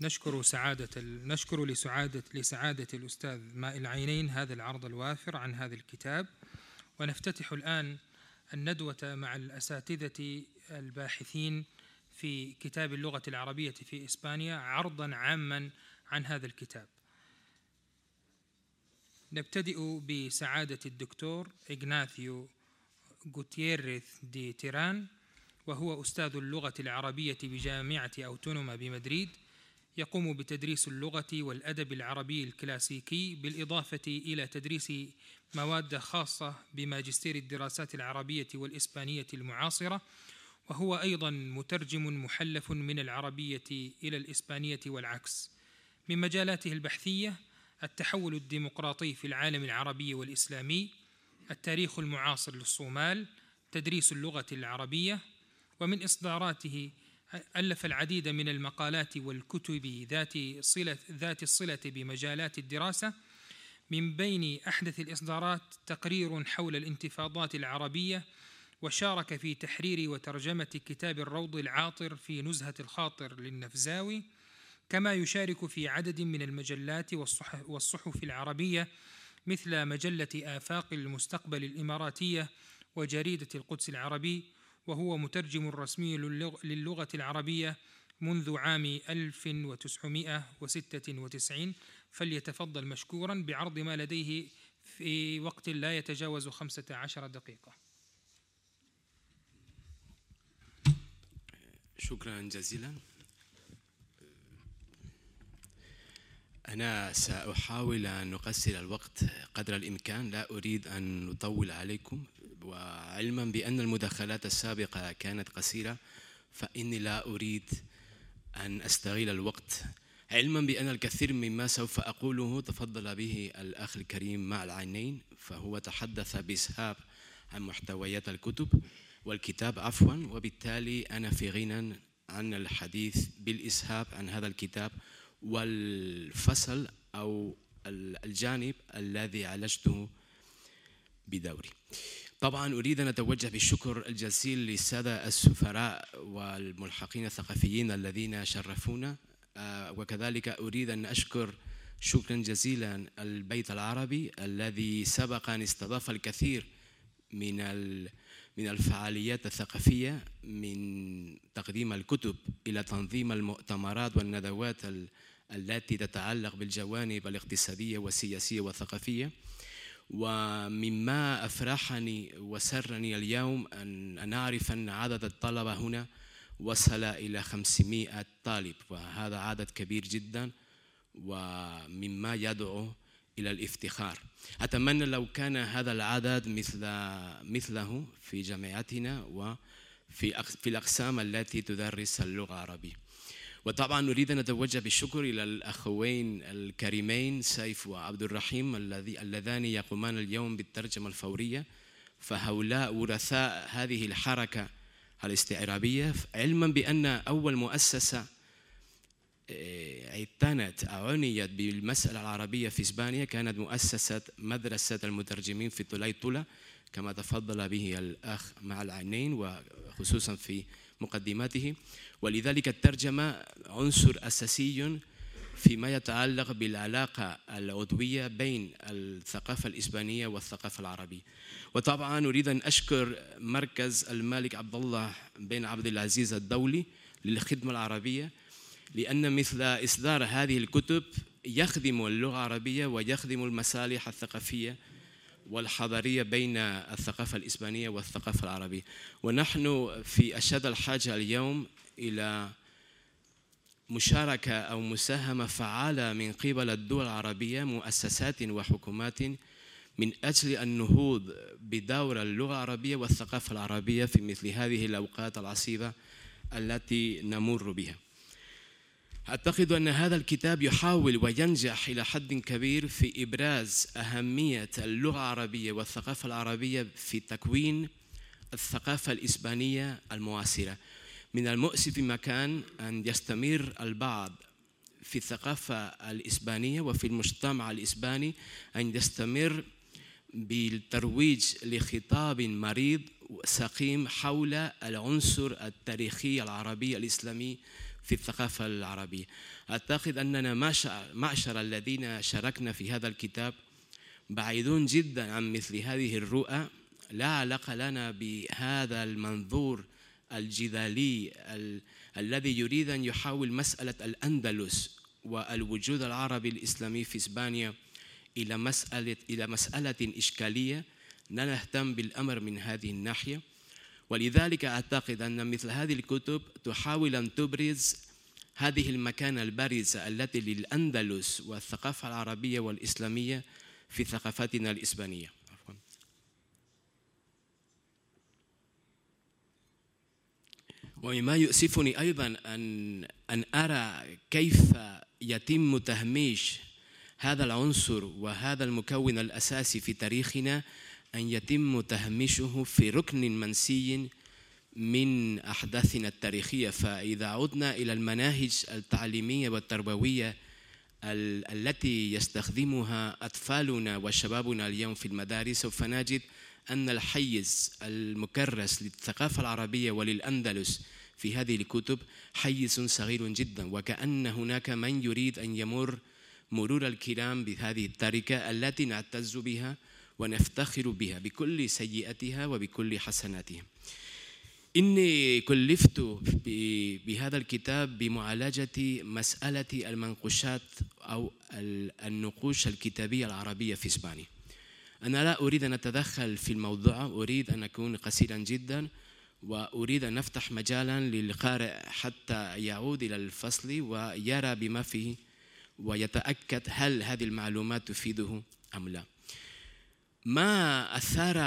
نشكر سعادة نشكر لسعادة لسعادة الأستاذ ماء العينين هذا العرض الوافر عن هذا الكتاب. ونفتتح الآن الندوة مع الأساتذة الباحثين في كتاب اللغة العربية في إسبانيا عرضا عاما عن هذا الكتاب. نبتدئ بسعادة الدكتور إغناثيو غوتيريث دي تيران وهو أستاذ اللغة العربية بجامعة أوتونوما بمدريد. يقوم بتدريس اللغة والأدب العربي الكلاسيكي بالإضافة إلى تدريس مواد خاصة بماجستير الدراسات العربية والإسبانية المعاصرة وهو أيضا مترجم محلف من العربية إلى الإسبانية والعكس. من مجالاته البحثية التحول الديمقراطي في العالم العربي والإسلامي التاريخ المعاصر للصومال تدريس اللغة العربية ومن إصداراته ألف العديد من المقالات والكتب ذات صلة ذات الصلة بمجالات الدراسة من بين أحدث الإصدارات تقرير حول الانتفاضات العربية وشارك في تحرير وترجمة كتاب الروض العاطر في نزهة الخاطر للنفزاوي كما يشارك في عدد من المجلات والصحف العربية مثل مجلة آفاق المستقبل الإماراتية وجريدة القدس العربي وهو مترجم رسمي للغة العربية منذ عام 1996 فليتفضل مشكورا بعرض ما لديه في وقت لا يتجاوز 15 دقيقة. شكرا جزيلا. أنا سأحاول أن أقصر الوقت قدر الإمكان. لا أريد أن أطول عليكم. وعلما بأن المداخلات السابقة كانت قصيرة فإني لا أريد أن أستغل الوقت. علما بأن الكثير مما سوف أقوله تفضل به الأخ الكريم مع العينين فهو تحدث بإسهاب عن محتويات الكتب والكتاب عفوا وبالتالي أنا في غنى عن الحديث بالإسهاب عن هذا الكتاب والفصل أو الجانب الذي عالجته بدوري. طبعا أريد أن أتوجه بالشكر الجزيل للسادة السفراء والملحقين الثقافيين الذين شرفونا آه، وكذلك أريد أن أشكر شكرا جزيلا البيت العربي الذي سبق أن استضاف الكثير من من الفعاليات الثقافية من تقديم الكتب إلى تنظيم المؤتمرات والندوات التي تتعلق بالجوانب الاقتصادية والسياسية والثقافية. ومما أفرحني وسرني اليوم أن نعرف أن عدد الطلبة هنا وصل إلى 500 طالب وهذا عدد كبير جدا ومما يدعو إلى الافتخار. أتمنى لو كان هذا العدد مثل مثله في جامعتنا وفي في الأقسام التي تدرس اللغة العربية. وطبعا نريد أن نتوجه بالشكر إلى الأخوين الكريمين سيف وعبد الرحيم الذي اللذان يقومان اليوم بالترجمة الفورية. فهؤلاء ورثاء هذه الحركة الاستعرابية علما بأن أول مؤسسة آه، اعتنت أو عنيت بالمسألة العربية في إسبانيا كانت مؤسسة مدرسة المترجمين في طليطلة كما تفضل به الأخ مع العينين وخصوصا في مقدماته. ولذلك الترجمة عنصر أساسي فيما يتعلق بالعلاقة العضوية بين الثقافة الإسبانية والثقافة العربية. وطبعا أريد أن أشكر مركز الملك عبد الله بن عبد العزيز الدولي للخدمة العربية لأن مثل إصدار هذه الكتب يخدم اللغة العربية ويخدم المصالح الثقافية والحضارية بين الثقافة الإسبانية والثقافة العربية. ونحن في أشد الحاجة اليوم إلى مشاركة أو مساهمة فعالة من قبل الدول العربية مؤسسات وحكومات من أجل النهوض بدور اللغة العربية والثقافة العربية في مثل هذه الأوقات العصيبة التي نمر بها. أعتقد أن هذا الكتاب يحاول وينجح إلى حد كبير في إبراز أهمية اللغة العربية والثقافة العربية في تكوين الثقافة الإسبانية المعاصرة من المؤسف مكان أن يستمر البعض في الثقافة الإسبانية وفي المجتمع الإسباني أن يستمر بالترويج لخطاب مريض سقيم حول العنصر التاريخي العربي الإسلامي في الثقافة العربية. أعتقد أننا معشر الذين شاركنا في هذا الكتاب بعيدون جدا عن مثل هذه الرؤى. لا علاقة لنا بهذا المنظور الجدالي ال الذي يريد أن يحول مسألة الأندلس والوجود العربي الإسلامي في إسبانيا إلى مسألة إلى مسألة إشكالية. لا نهتم بالأمر من هذه الناحية. ولذلك أعتقد أن مثل هذه الكتب تحاول أن تبرز هذه المكانة البارزة التي للأندلس والثقافة العربية والإسلامية في ثقافتنا الإسبانية. ومما يؤسفني أيضا أن أن أرى كيف يتم تهميش هذا العنصر وهذا المكون الأساسي في تاريخنا أن يتم تهميشه في ركن منسي من أحداثنا التاريخية. فإذا عدنا إلى المناهج التعليمية والتربوية التي يستخدمها أطفالنا وشبابنا اليوم في المدارس سوف نجد أن الحيز المكرس للثقافة العربية وللأندلس في هذه الكتب حيز صغير جدا وكأن هناك من يريد أن يمر مرور الكرام بهذه التركة التي نعتز بها ونفتخر بها بكل سيئاتها وبكل حسناتها. إني كلفت بهذا الكتاب بمعالجة مسألة المنقوشات أو النقوش الكتابية العربية في إسبانيا. أنا لا أريد أن أتدخل في الموضوع أريد أن أكون قصيرا جدا وأريد أن نفتح مجالا للقارئ حتى يعود إلى الفصل ويرى بما فيه ويتأكد هل هذه المعلومات تفيده أم لا. ما أثار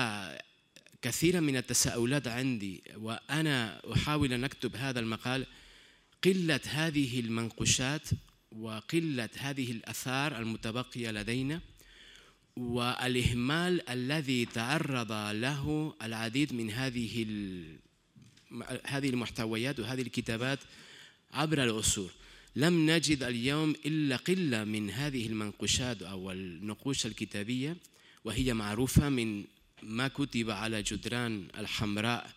كثيرا من التساؤلات عندي وأنا أحاول أن أكتب هذا المقال. قلة هذه المنقوشات وقلة هذه الأثار المتبقية لدينا والإهمال الذي تعرض له العديد من هذه هذه المحتويات وهذه الكتابات عبر العصور. لم نجد اليوم إلا قلة من هذه المنقوشات أو النقوش الكتابية. وهي معروفة من ما كتب على جدران الحمراء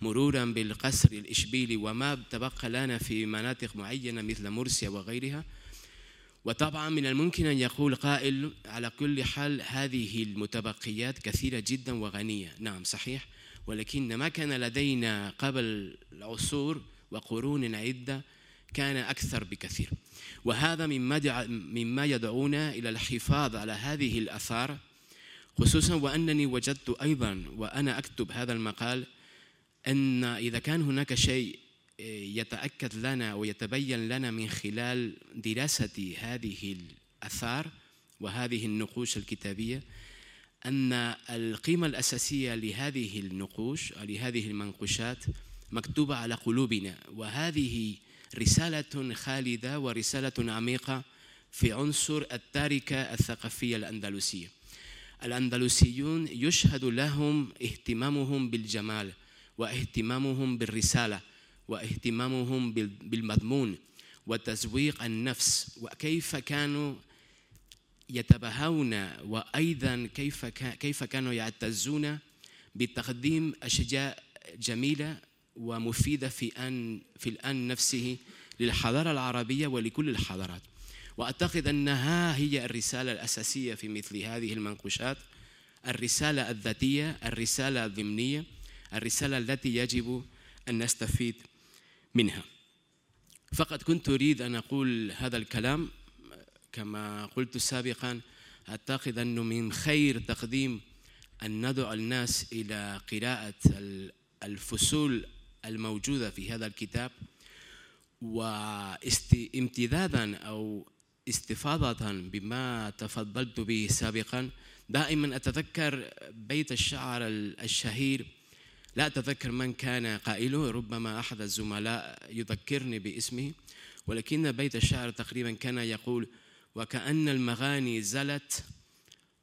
مرورا بالقصر الإشبيلي وما تبقى لنا في مناطق معينة مثل مرسيا وغيرها. وطبعا من الممكن أن يقول قائل على كل حال هذه المتبقيات كثيرة جدا وغنية. نعم صحيح. ولكن ما كان لدينا قبل العصور وقرون عدة كان أكثر بكثير. وهذا مما مما يدعونا إلى الحفاظ على هذه الآثار خصوصا وأنني وجدت أيضا وأنا أكتب هذا المقال أن إذا كان هناك شيء يتأكد لنا ويتبين لنا من خلال دراسة هذه الآثار وهذه النقوش الكتابية أن القيمة الأساسية لهذه النقوش لهذه المنقوشات مكتوبة على قلوبنا. وهذه رسالة خالدة ورسالة عميقة في عنصر التاركة الثقافية الأندلسية. الأندلسيون يشهد لهم اهتمامهم بالجمال واهتمامهم بالرسالة واهتمامهم بالمضمون وتزويق النفس وكيف كانوا يتباهون وأيضا كيف كيف كانوا يعتزون بتقديم اشياء جميلة ومفيدة في ان في الأن نفسه للحضارة العربية ولكل الحضارات. واعتقد أنها هي الرسالة الأساسية في مثل هذه المنقوشات الرسالة الذاتية الرسالة الضمنية الرسالة التي يجب أن نستفيد منها. فقد كنت أريد أن أقول هذا الكلام كما قلت سابقا اعتقد انه من خير تقديم أن ندعو الناس إلى قراءة الفصول الموجودة في هذا الكتاب وامتدادا أو استفاضة بما تفضلت به سابقا. دائما أتذكر بيت الشعر الشهير. لا أتذكر من كان قائله ربما أحد الزملاء يذكرني باسمه. ولكن بيت الشعر تقريبا كان يقول وكأن المغاني زلت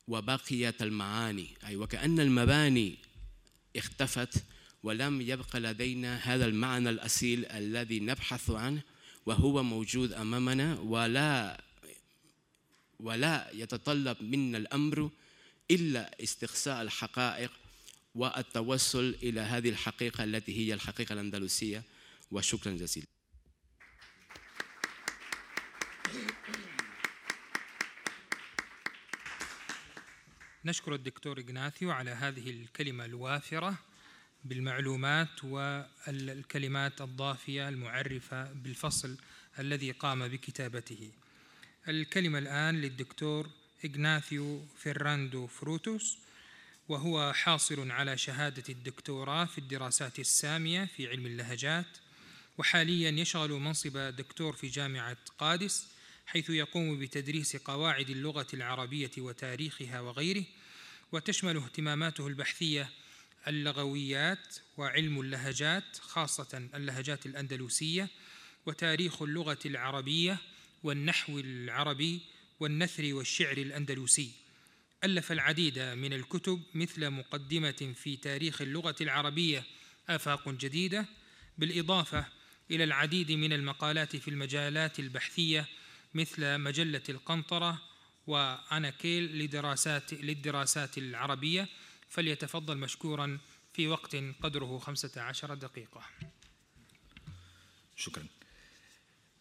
وبقيت المعاني. أي وكأن المباني اختفت ولم يبق لدينا هذا المعنى الأصيل الذي نبحث عنه وهو موجود أمامنا ولا ولا يتطلب منا الأمر إلا استقصاء الحقائق والتوصل إلى هذه الحقيقة التي هي الحقيقة الأندلسية. وشكرا جزيلا. نشكر الدكتور إغناثيو على هذه الكلمة الوافرة بالمعلومات والكلمات الضافية المعرفة بالفصل الذي قام بكتابته. الكلمة الآن للدكتور إغناثيو فيراندو فروتوس وهو حاصل على شهادة الدكتوراه في الدراسات السامية في علم اللهجات وحاليا يشغل منصب دكتور في جامعة قادس حيث يقوم بتدريس قواعد اللغة العربية وتاريخها وغيره وتشمل اهتماماته البحثية اللغويات وعلم اللهجات خاصة اللهجات الأندلسية وتاريخ اللغة العربية والنحو العربي والنثر والشعر الأندلسي. ألف العديد من الكتب مثل مقدمة في تاريخ اللغة العربية آفاق جديدة بالإضافة إلى العديد من المقالات في المجالات البحثية مثل مجلة القنطرة وأناكيل لدراسات للدراسات العربية. فليتفضل مشكورا في وقت قدره خمسة عشر دقيقة. شكرا.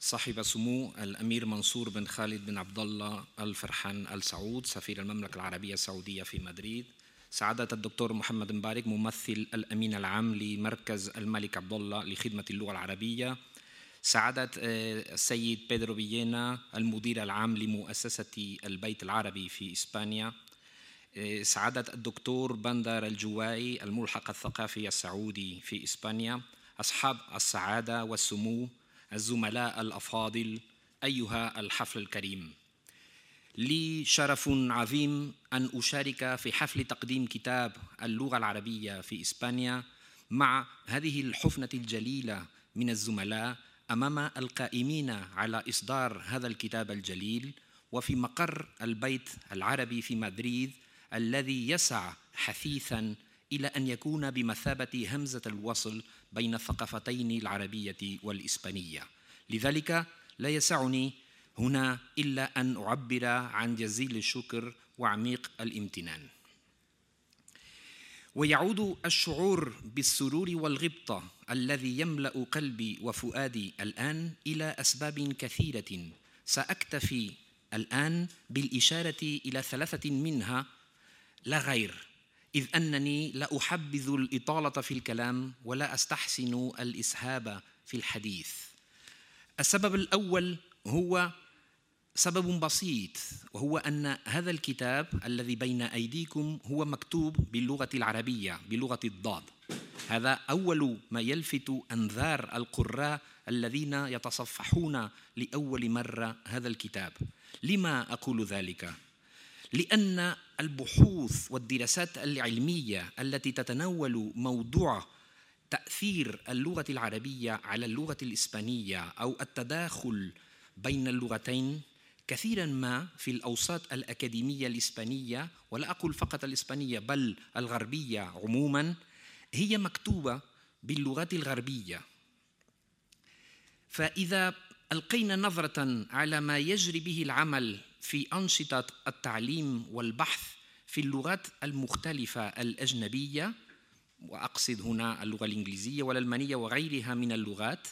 صاحب سمو الأمير منصور بن خالد بن عبد الله الفرحان السعود سفير المملكة العربية السعودية في مدريد. سعادة الدكتور محمد مبارك ممثل الأمين العام لمركز الملك عبد الله لخدمة اللغة العربية. سعادة آه، السيد بيدرو بيينا المدير العام لمؤسسة البيت العربي في إسبانيا. آه، سعادة الدكتور بندر الجوائي الملحق الثقافي السعودي في إسبانيا. أصحاب السعادة والسمو الزملاء الأفاضل أيها الحفل الكريم. لي شرف عظيم أن أشارك في حفل تقديم كتاب اللغة العربية في إسبانيا مع هذه الحفنة الجليلة من الزملاء أمام القائمين على إصدار هذا الكتاب الجليل وفي مقر البيت العربي في مدريد الذي يسعى حثيثا إلى أن يكون بمثابة همزة الوصل بين الثقافتين العربية والإسبانية. لذلك لا يسعني هنا إلا أن أعبر عن جزيل الشكر وعميق الامتنان. ويعود الشعور بالسرور والغبطه الذي يملأ قلبي وفؤادي الآن إلى أسباب كثيرة. سأكتفي الآن بالإشارة إلى ثلاثة منها لا غير. إذ أنني لا احبذ الإطالة في الكلام ولا أستحسن الإسهاب في الحديث. السبب الأول هو سبب بسيط وهو أن هذا الكتاب الذي بين أيديكم هو مكتوب باللغة العربية بلغة الضاد. هذا أول ما يلفت انظار القراء الذين يتصفحون لأول مرة هذا الكتاب. لما أقول ذلك؟ لأن البحوث والدراسات العلمية التي تتناول موضوع تأثير اللغة العربية على اللغة الإسبانية أو التداخل بين اللغتين كثيرا ما في الأوساط الأكاديمية الإسبانية ولا أقول فقط الإسبانية بل الغربية عموما هي مكتوبة باللغات الغربية. فإذا ألقينا نظرة على ما يجري به العمل في أنشطة التعليم والبحث في اللغات المختلفة الأجنبية وأقصد هنا اللغة الإنجليزية والألمانية وغيرها من اللغات.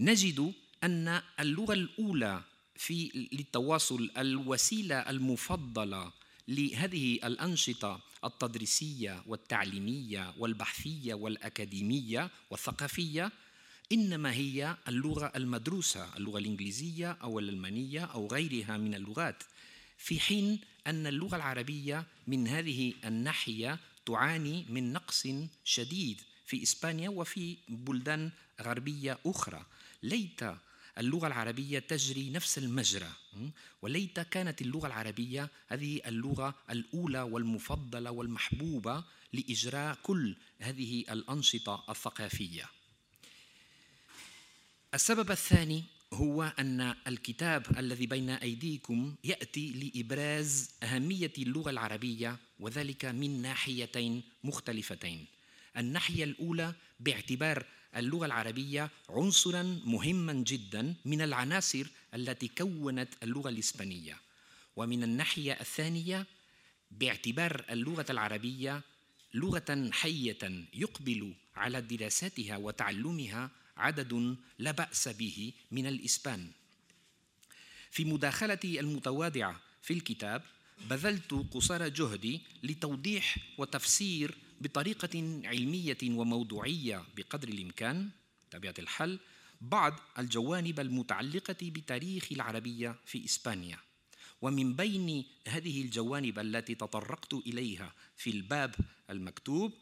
نجد أن اللغة الأولى في للتواصل الوسيلة المفضلة لهذه الأنشطة التدريسية والتعليمية والبحثية والأكاديمية والثقافية إنما هي اللغة المدروسة اللغة الإنجليزية أو الألمانية أو غيرها من اللغات في حين أن اللغة العربية من هذه الناحية تعاني من نقص شديد في إسبانيا وفي بلدان غربية أخرى. ليت اللغة العربية تجري نفس المجرى وليت كانت اللغة العربية هذه اللغة الأولى والمفضلة والمحبوبة لإجراء كل هذه الأنشطة الثقافية. السبب الثاني هو أن الكتاب الذي بين أيديكم يأتي لإبراز أهمية اللغة العربية وذلك من ناحيتين مختلفتين. الناحية الأولى باعتبار اللغة العربية عنصرا مهما جدا من العناصر التي كونت اللغة الإسبانية. ومن الناحية الثانية باعتبار اللغة العربية لغة حية يقبل على دراساتها وتعلمها عدد لا بأس به من الإسبان. في مداخلتي المتواضعة في الكتاب بذلت قصارى جهدي لتوضيح وتفسير بطريقة علمية وموضوعية بقدر الإمكان طبيعة الحل بعض الجوانب المتعلقة بتاريخ العربية في إسبانيا. ومن بين هذه الجوانب التي تطرقت إليها في الباب المكتوب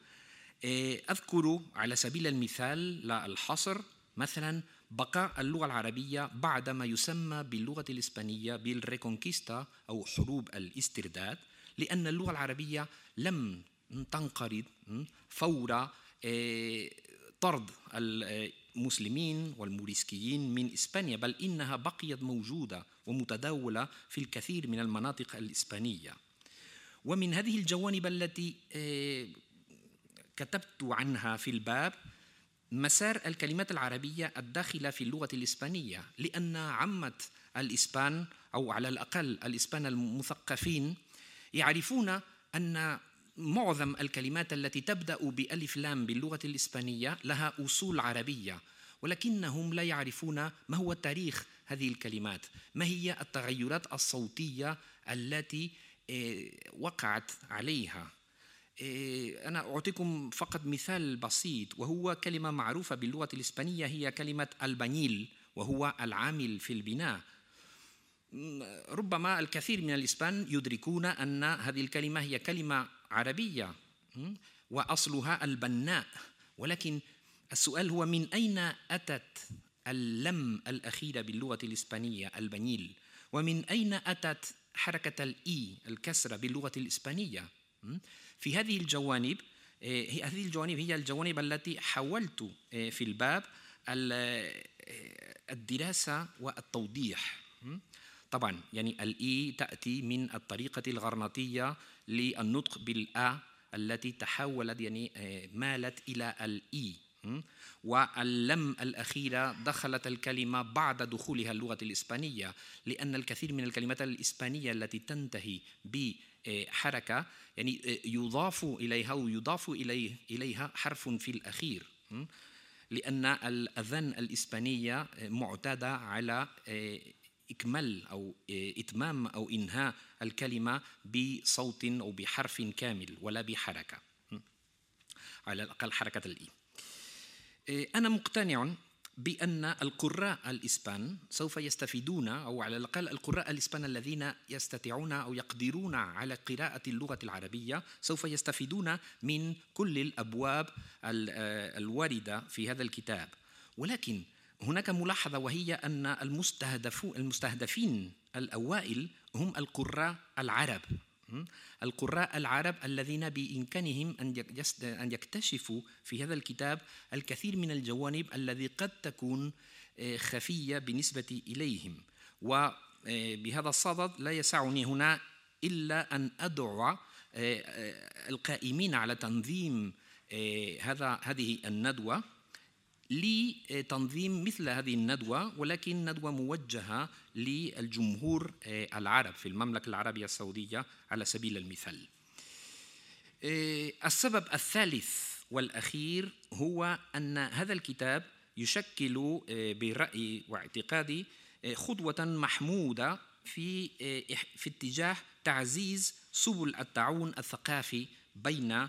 أذكر على سبيل المثال لا الحصر مثلا بقاء اللغة العربية بعد ما يسمى باللغة الإسبانية بال Reconquista أو حروب الاسترداد لأن اللغة العربية لم تنقرض فور آه، طرد المسلمين والموريسكيين من إسبانيا بل إنها بقيت موجودة ومتداولة في الكثير من المناطق الإسبانية. ومن هذه الجوانب التي آه، كتبت عنها في الباب مسار الكلمات العربية الداخلة في اللغة الإسبانية لأن عامة الإسبان أو على الأقل الإسبان المثقفين يعرفون أن معظم الكلمات التي تبدأ بألف لام باللغة الإسبانية لها أصول عربية ولكنهم لا يعرفون ما هو تاريخ هذه الكلمات. ما هي التغيرات الصوتية التي آه، وقعت عليها؟ أنا أعطيكم فقط مثال بسيط وهو كلمة معروفة باللغة الإسبانية هي كلمة البنيل وهو العامل في البناء. ربما الكثير من الإسبان يدركون أن هذه الكلمة هي كلمة عربية وأصلها البناء. ولكن السؤال هو من أين أتت اللم الأخيرة باللغة الإسبانية البنيل ومن أين أتت حركة الإي الكسرة باللغة الإسبانية؟ في هذه الجوانب آه، هذه الجوانب هي الجوانب التي حاولت آه، في الباب آه، الدراسة والتوضيح طبعا يعني الإي تأتي من الطريقة الغرناطية للنطق بالآ التي تحولت يعني مالت إلى الإي واللم الأخيرة دخلت الكلمة بعد دخولها اللغة الإسبانية لأن الكثير من الكلمات الإسبانية التي تنتهي بحركة يعني يضاف إليها ويضاف إليه إليها حرف في الأخير. لأن الأذان الإسبانية معتادة على إكمال أو إتمام أو إنهاء الكلمة بصوت أو بحرف كامل ولا بحركة. على الأقل حركة الإي أنا مقتنع بأن القراء الإسبان سوف يستفيدون أو على الأقل القراء الإسبان الذين يستطيعون أو يقدرون على قراءة اللغة العربية سوف يستفيدون من كل الأبواب آه، الواردة في هذا الكتاب. ولكن هناك ملاحظة وهي أن المستهدفين الأوائل هم القراء العرب. القراء العرب الذين بإمكانهم أن يكتشفوا في هذا الكتاب الكثير من الجوانب التي قد تكون آه، خفية بالنسبة إليهم. وبهذا الصدد لا يسعني هنا إلا أن أدعو آه، آه، القائمين على تنظيم هذا هذه الندوة. لتنظيم مثل هذه الندوة ولكن ندوة موجهة للجمهور آه، العرب في المملكة العربية السعودية على سبيل المثال. آه، السبب الثالث والأخير هو أن هذا الكتاب يشكل آه، برأيي واعتقادي خطوة محمودة في في اتجاه تعزيز سبل التعاون الثقافي بين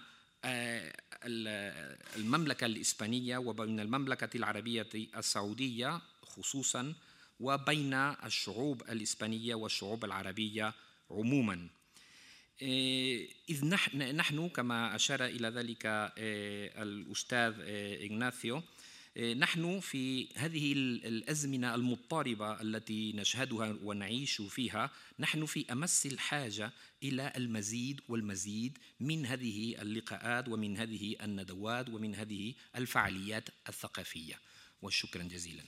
المملكة الإسبانية وبين المملكة العربية السعودية خصوصا وبين الشعوب الإسبانية والشعوب العربية عموما. إذ نحن كما أشار إلى ذلك الأستاذ إغناثيو نحن في هذه الأزمنة المضطربة التي نشهدها ونعيش فيها نحن في أمس الحاجة إلى المزيد والمزيد من هذه اللقاءات ومن هذه الندوات ومن هذه الفعاليات الثقافية. وشكرا جزيلا.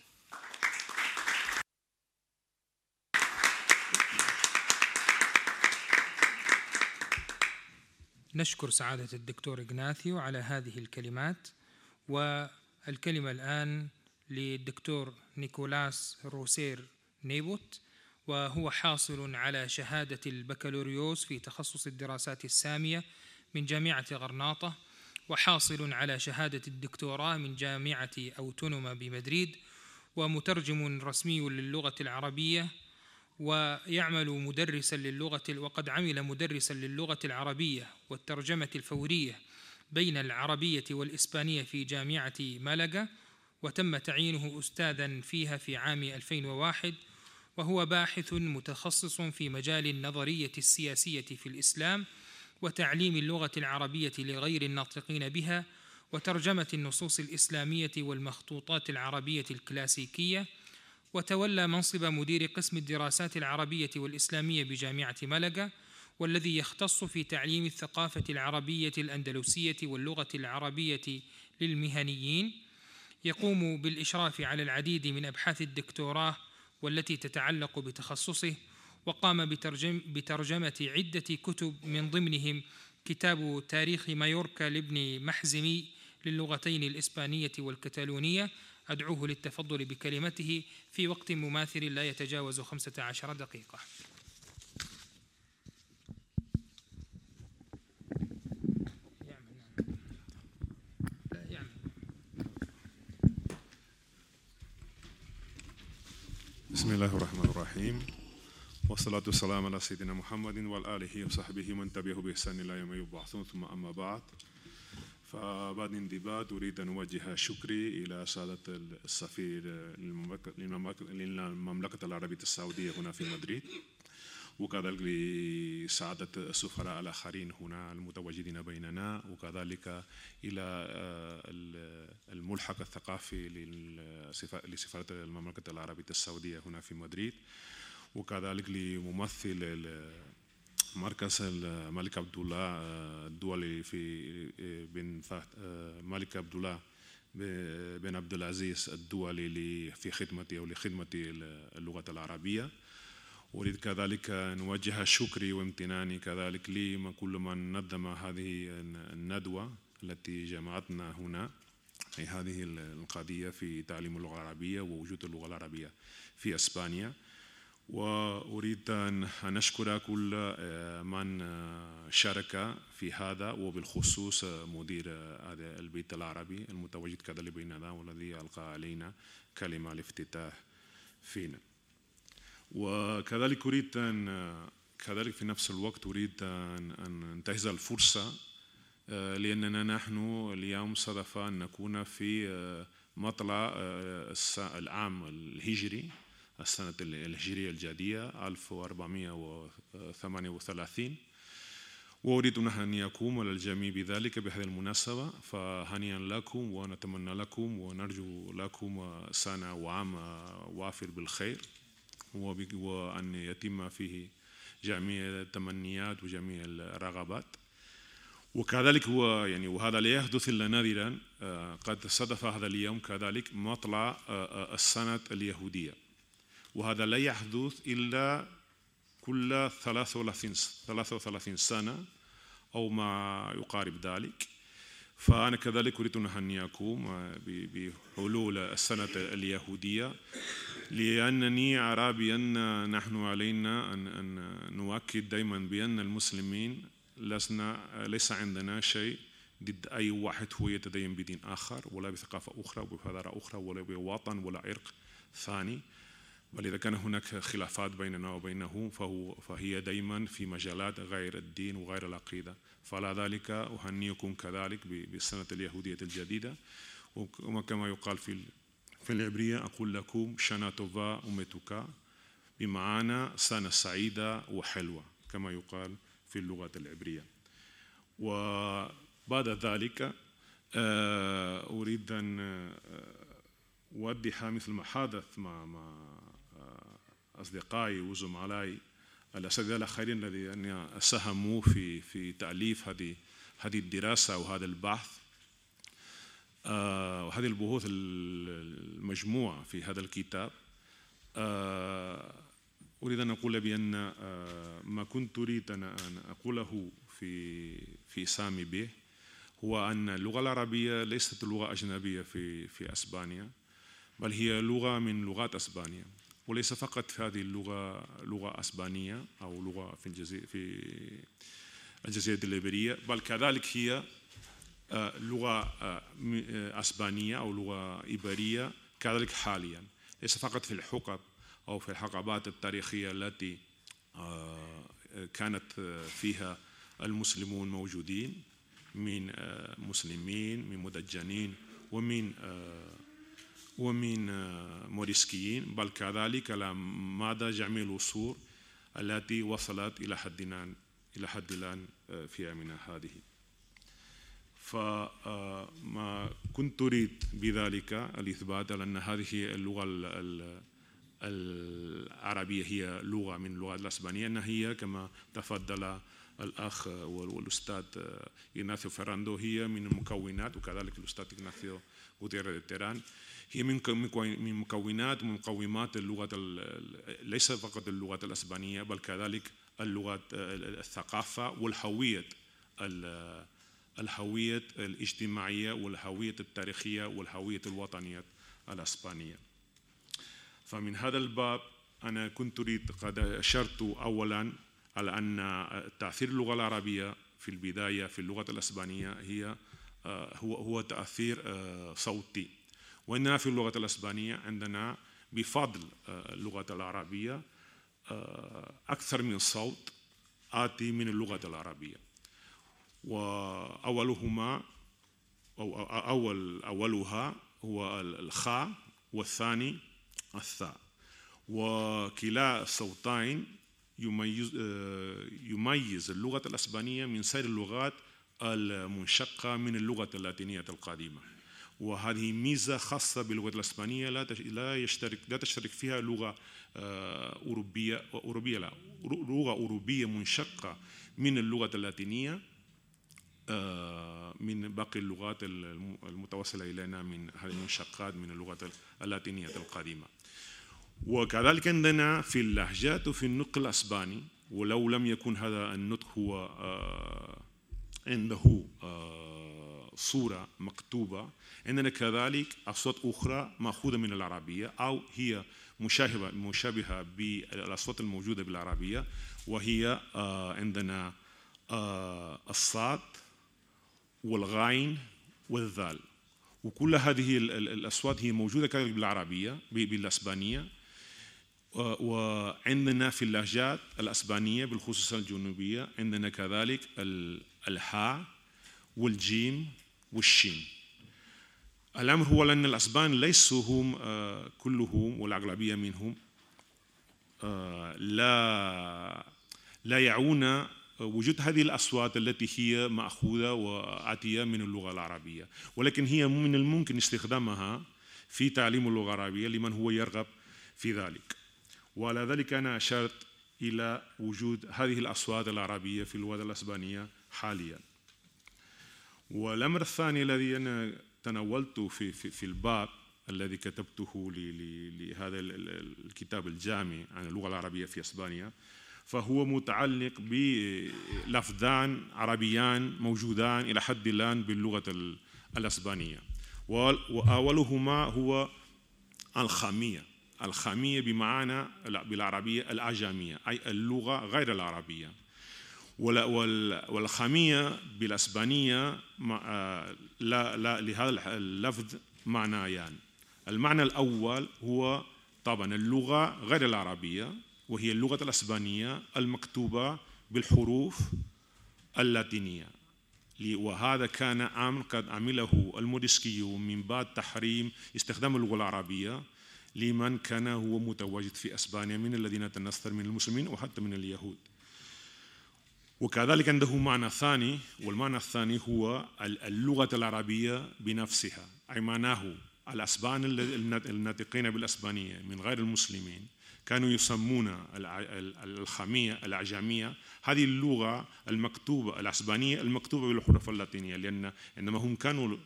نشكر سعادة الدكتور إغناثيو على هذه الكلمات و الكلمة الآن للدكتور نيكولاس روسير نيبوت وهو حاصل على شهادة البكالوريوس في تخصص الدراسات السامية من جامعة غرناطة وحاصل على شهادة الدكتوراه من جامعة أوتونوما بمدريد ومترجم رسمي للغة العربية ويعمل مدرسا للغة وقد عمل مدرسا للغة العربية والترجمة الفورية. بين العربية والإسبانية في جامعة مالاغا وتم تعيينه أستاذا فيها في عام 2001 وهو باحث متخصص في مجال النظرية السياسية في الإسلام وتعليم اللغة العربية لغير الناطقين بها وترجمة النصوص الإسلامية والمخطوطات العربية الكلاسيكية وتولى منصب مدير قسم الدراسات العربية والإسلامية بجامعة ملقا والذي يختص في تعليم الثقافة العربية الأندلسية واللغة العربية للمهنيين يقوم بالإشراف على العديد من أبحاث الدكتوراه والتي تتعلق بتخصصه وقام بترجم بترجمة عدة كتب من ضمنهم كتاب تاريخ مايوركا لابن محزمي للغتين الإسبانية والكتالونية. أدعوه للتفضل بكلمته في وقت مماثل لا يتجاوز خمسة عشر دقيقة. بسم الله الرحمن الرحيم. والصلاة والسلام على سيدنا محمد وآله وصحبه من تبعه بإحسان إلى يوم يبعثون. ثم أما بعد فبعد انضباط أريد أن أوجه شكري إلى سعادة السفير للمملكة العربية السعودية هنا في مدريد. وكذلك لسعادة السفراء الآخرين هنا المتواجدين بيننا وكذلك إلى آه، الملحق الثقافي لسفارة المملكة العربية السعودية هنا في مدريد وكذلك لممثل مركز الملك عبد الله آه، الدولي في آه، بن ملك عبد الله بن عبد العزيز الدولي في خدمتي أو لخدمة اللغة العربية. أريد كذلك أن أوجه شكري وامتناني كذلك لي كل من نظم هذه الندوة التي جمعتنا هنا. في هذه القضية في تعليم اللغة العربية ووجود اللغة العربية في إسبانيا. وأريد أن أشكر كل آه، من آه، شارك في هذا وبالخصوص مدير هذا البيت العربي المتواجد كذلك بيننا والذي ألقى علينا كلمة الافتتاح فينا. وكذلك أريد أن كذلك في نفس الوقت أريد أن أنتهز الفرصة آه، لأننا نحن اليوم صدف أن نكون في آه، مطلع آه، العام الهجري السنة الهجرية الجديدة 1438 وأريد أن أهنيكم الجميع بذلك بهذه المناسبة فهنيئا لكم ونتمنى لكم ونرجو لكم سنة وعام وافر بالخير. وأن يتم فيه جميع التمنيات وجميع الرغبات. وكذلك هو يعني وهذا لا يحدث إلا نادرا آه، قد صدف هذا اليوم كذلك مطلع آه، آه، السنة اليهودية. وهذا لا يحدث إلا كل 33 33 سنة أو ما يقارب ذلك. فأنا كذلك أريد أن أهنئكم بحلول السنة اليهودية. لأنني أرى بأن نحن علينا أن نؤكد دائما بأن المسلمين لسنا ليس عندنا شيء ضد أي واحد هو يتدين بدين آخر ولا بثقافة أخرى وبحضارة أخرى ولا بوطن ولا عرق ثاني. بل إذا كان هناك خلافات بيننا وبينه فهو فهي دائما في مجالات غير الدين وغير العقيدة. فعلى ذلك أهنيكم كذلك بالسنة اليهودية الجديدة. وكما يقال في في العبرية أقول لكم شانا توفا ومتوكا بمعنى سنة سعيدة وحلوة كما يقال في اللغة العبرية. وبعد ذلك آه، أريد أن أوضح مثل ما حدث مع مع أصدقائي وزملائي الأساتذة الآخرين الذين ساهموا في في تأليف هذه هذه الدراسة وهذا البحث. آه، وهذه البحوث المجموعة في هذا الكتاب. آه، أريد أن أقول بأن آه، ما كنت أريد أن أقوله في في سامي به هو أن اللغة العربية ليست لغة أجنبية في في أسبانيا بل هي لغة من لغات أسبانيا وليس فقط في هذه اللغة لغة أسبانية أو لغة في الجزيرة في الجزيرة الليبرية بل كذلك هي آه، لغة آه، آه، أسبانية أو لغة إيبرية كذلك حاليا. ليس فقط في الحقب أو في الحقبات التاريخية التي كانت فيها المسلمون موجودين من مسلمين من مدجنين ومن ومن موريسكيين بل كذلك على مدى جميع العصور التي وصلت إلى حدنا إلى حد الآن في أيامنا هذه. فما كنت أريد بذلك الإثبات على أن هذه اللغة العربية هي لغة من اللغات الأسبانية أنها هي كما تفضل الأخ والأستاذ إغناثيو فيراندو هي من المكونات وكذلك الأستاذ إغناثيو غوتيريز تيران هي من من مكونات ومقومات اللغة ليس فقط اللغة الأسبانية بل كذلك اللغة الثقافة والهوية الهوية الاجتماعية والهوية التاريخية والهوية الوطنية الأسبانية. فمن هذا الباب أنا كنت أريد قد أشرت أولا على أن تأثير اللغة العربية في البداية في اللغة الأسبانية هي آه، هو هو تأثير آه، صوتي. وإننا في اللغة الأسبانية عندنا بفضل آه، اللغة العربية أكثر من صوت آتي من اللغة العربية. وأولهما أو أول أولها هو الخاء والثاني الثاء. وكلا الصوتين يميز يميز اللغة الأسبانية من سائر اللغات المنشقة من اللغة اللاتينية القديمة. وهذه ميزة خاصة باللغة الإسبانية لا لا يشترك لا تشترك فيها لغة آه، أوروبية أوروبية لا لغة أوروبية منشقة من اللغة اللاتينية آه، من باقي اللغات المتوصلة إلينا من هذه المنشقات من اللغة اللاتينية القديمة. وكذلك عندنا في اللهجات وفي النطق الأسباني ولو لم يكن هذا النطق هو آه، عنده آه، صورة مكتوبة عندنا كذلك أصوات أخرى مأخوذة من العربية أو هي مشابهة مشابهة بالأصوات الموجودة بالعربية وهي عندنا الصاد والغاين والذال. وكل هذه الأصوات هي موجودة كذلك بالعربية بالأسبانية. وعندنا في اللهجات الأسبانية بالخصوص الجنوبية عندنا كذلك الهاء والجيم والشين. الأمر هو أن الأسبان ليسوا هم آه، كلهم والأغلبية منهم آه، لا لا يعون وجود هذه الأصوات التي هي مأخوذة وآتية من اللغة العربية. ولكن هي من الممكن استخدامها في تعليم اللغة العربية لمن هو يرغب في ذلك. وعلى ذلك أنا أشرت إلى وجود هذه الأصوات العربية في اللغة الأسبانية حاليا. والأمر الثاني الذي أنا تناولته في, في, في الباب الذي كتبته لهذا الكتاب الجامع عن اللغة العربية في أسبانيا فهو متعلق بلفظان عربيان موجودان إلى حد الآن باللغة الأسبانية. وأولهما هو الخامية. الخامية بمعنى بالعربية الأعجمية أي اللغة غير العربية. والخامية بالأسبانية لا, لا لهذا اللفظ معنيان. المعنى الأول هو طبعا اللغة غير العربية. وهي اللغة الأسبانية المكتوبة بالحروف اللاتينية. وهذا كان أمر قد عمله الموديسكي من بعد تحريم استخدام اللغة العربية لمن كان هو متواجد في أسبانيا من الذين تنصر من المسلمين وحتى من اليهود. وكذلك عنده معنى ثاني والمعنى الثاني هو اللغة العربية بنفسها أي معناه الأسبان الناطقين بالأسبانية من غير المسلمين. كانوا يسمون الخامية الأعجمية هذه اللغة المكتوبة الأسبانية المكتوبة بالحروف اللاتينية لأن عندما هم كانوا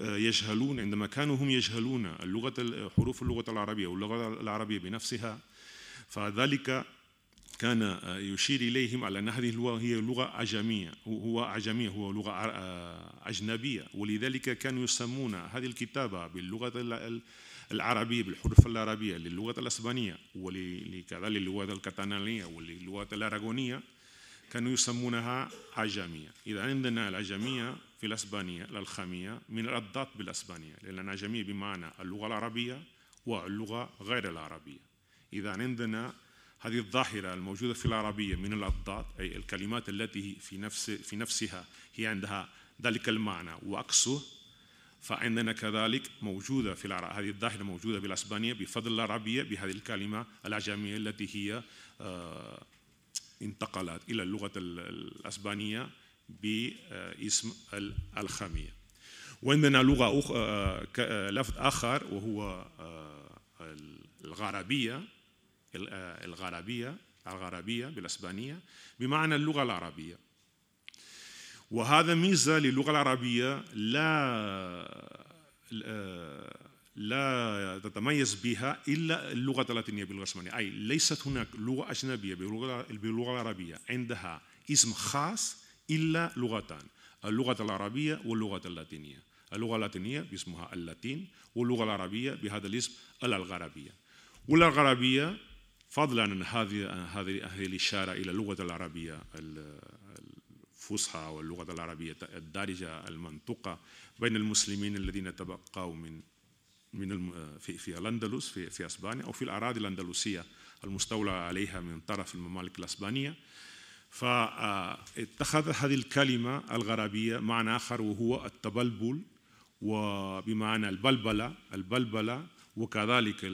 آه، يجهلون عندما كانوا هم يجهلون اللغة حروف اللغة العربية واللغة العربية بنفسها فذلك كان آه، يشير إليهم على أن هذه اللغة هي لغة أعجمية هو أعجمية هو لغة آه، أجنبية. ولذلك كانوا يسمون هذه الكتابة باللغة العربية بالحروف العربية للغة الأسبانية وكذلك للغة الكتالانية وللغة الأراغونية كانوا يسمونها عجمية. إذا عندنا العجمية في الأسبانية الألخامية من الأضداد بالأسبانية لأن العجمية بمعنى اللغة العربية واللغة غير العربية. إذا عندنا هذه الظاهرة الموجودة في العربية من الأضداد أي الكلمات التي في نفس في نفسها هي عندها ذلك المعنى وعكسه فعندنا كذلك موجودة في العرب هذه الظاهرة موجودة بالأسبانية بفضل العربية بهذه الكلمة الأعجمية التي هي آه، انتقلت إلى اللغة الأسبانية باسم الخامية وعندنا لغة. آه، آه، لفظ آخر وهو الغربية الغربية الغربية بالأسبانية بمعنى اللغة العربية وهذا ميزة للغة العربية لا لا تتميز بها إلا اللغة اللاتينية باللغة الإسبانية أي ليست هناك لغة أجنبية باللغة العربية عندها اسم خاص إلا لغتان اللغة العربية واللغة اللاتينية. اللغة اللاتينية باسمها اللاتين واللغة العربية بهذا الاسم الغربية والغربية فضلا عن هذه هذه الإشارة إلى اللغة العربية الفصحى واللغة العربية الدارجة المنطقة بين المسلمين الذين تبقوا من من في في الأندلس في في أسبانيا أو في الأراضي الأندلسية المستولى عليها من طرف الممالك الأسبانية. فاتخذ هذه الكلمة الغربية معنى آخر وهو التبلبل وبمعنى البلبلة البلبلة وكذلك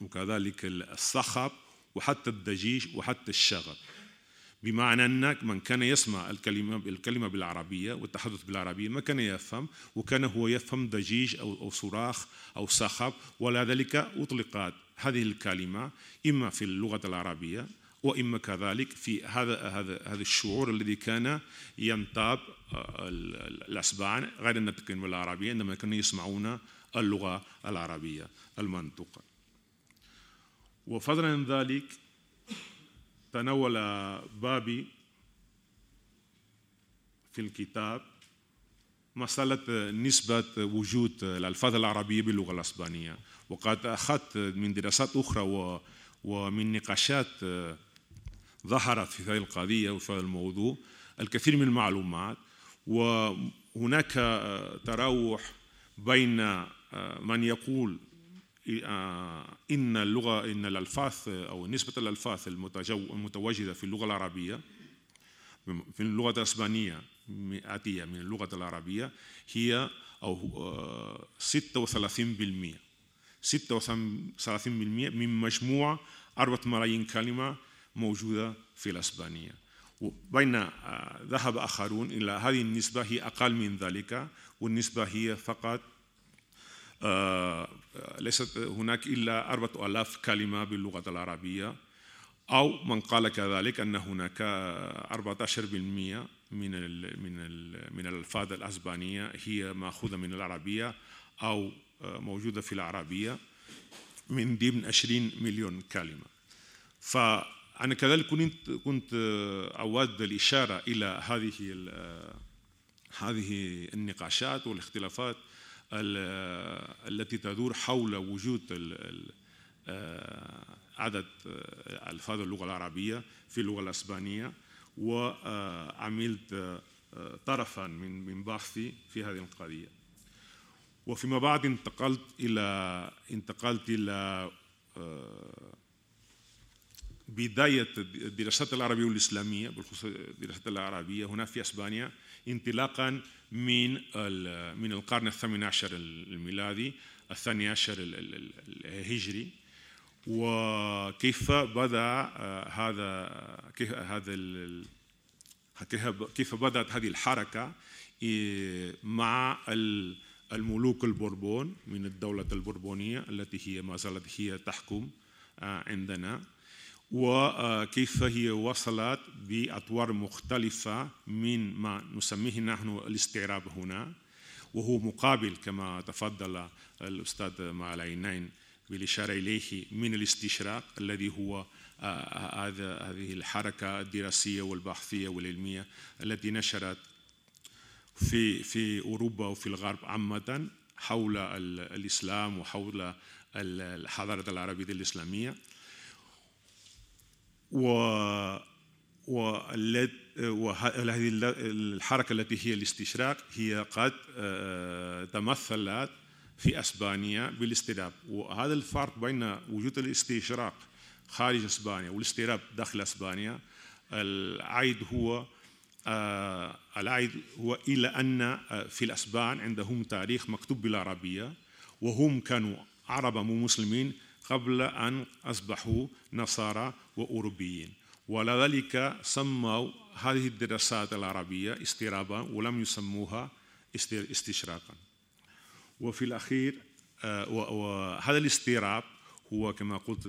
وكذلك الصخب وحتى الدجيج وحتى الشغب. بمعنى أن من كان يسمع الكلمة الكلمة بالعربية والتحدث بالعربية ما كان يفهم وكان هو يفهم ضجيج أو أو صراخ أو صخب ولذلك أطلقت هذه الكلمة إما في اللغة العربية وإما كذلك في هذا هذا هذا الشعور الذي كان ينتاب آه، الأسبان غير الناطقين بالعربيه عندما كانوا يسمعون اللغة العربية المنطوقه. وفضلا عن ذلك تناول بابي في الكتاب مسألة نسبة وجود الألفاظ العربية باللغة الأسبانية. وقد أخذت من دراسات أخرى ومن نقاشات ظهرت في هذه القضية وفي هذا الموضوع الكثير من المعلومات. وهناك تراوح بين من يقول إن اللغة إن الألفاظ أو نسبة الألفاظ المتواجدة في اللغة العربية في اللغة الإسبانية آتية من اللغة العربية هي أو 36% 36% من مجموع 4 ملايين كلمة موجودة في الإسبانية. وبين آه، ذهب آخرون إلى هذه النسبة هي أقل من ذلك والنسبة هي فقط ليست هناك إلا أربعة ألاف كلمة باللغة العربية أو من قال كذلك أن هناك 14% من من من الألفاظ الأسبانية هي مأخوذة من العربية أو آه، موجودة في العربية من ضمن 20 مليون كلمة. فأنا كذلك كنت كنت أود الإشارة إلى هذه هذه النقاشات والاختلافات التي تدور حول وجود آه، عدد آه، ألفاظ اللغة العربية في اللغة الأسبانية وعملت آه، طرفا من من بحثي في هذه القضية. وفيما بعد انتقلت إلى انتقلت إلى بداية الدراسات العربية والإسلامية بالخصوص الدراسات العربية هنا في أسبانيا. انطلاقا من من القرن الثامن عشر الميلادي الثاني عشر الهجري وكيف بدأ هذا كيف هذا كيف بدأت هذه الحركة مع الملوك البوربون من الدولة البوربونية التي هي ما زالت هي تحكم عندنا. وكيف هي وصلت بأطوار مختلفة من ما نسميه نحن الاستعراب هنا وهو مقابل كما تفضل الأستاذ مع العينين بالإشارة إليه من الاستشراق الذي هو هذا هذه الحركة الدراسية والبحثية والعلمية التي نشرت في في أوروبا وفي الغرب عامة حول الإسلام وحول الحضارة العربية الإسلامية. و وهذه الحركة التي هي الاستشراق هي قد تمثلت في إسبانيا بالاستيراب. وهذا الفرق بين وجود الاستشراق خارج إسبانيا والاستيراب داخل إسبانيا العيد هو العيد هو إلى أن في الأسبان عندهم تاريخ مكتوب بالعربية وهم كانوا عرب مسلمين قبل أن أصبحوا نصارى وأوروبيين. ولذلك سموا هذه الدراسات العربية استيرابا ولم يسموها استشراقا. وفي الأخير وهذا الاستيراب هو كما قلت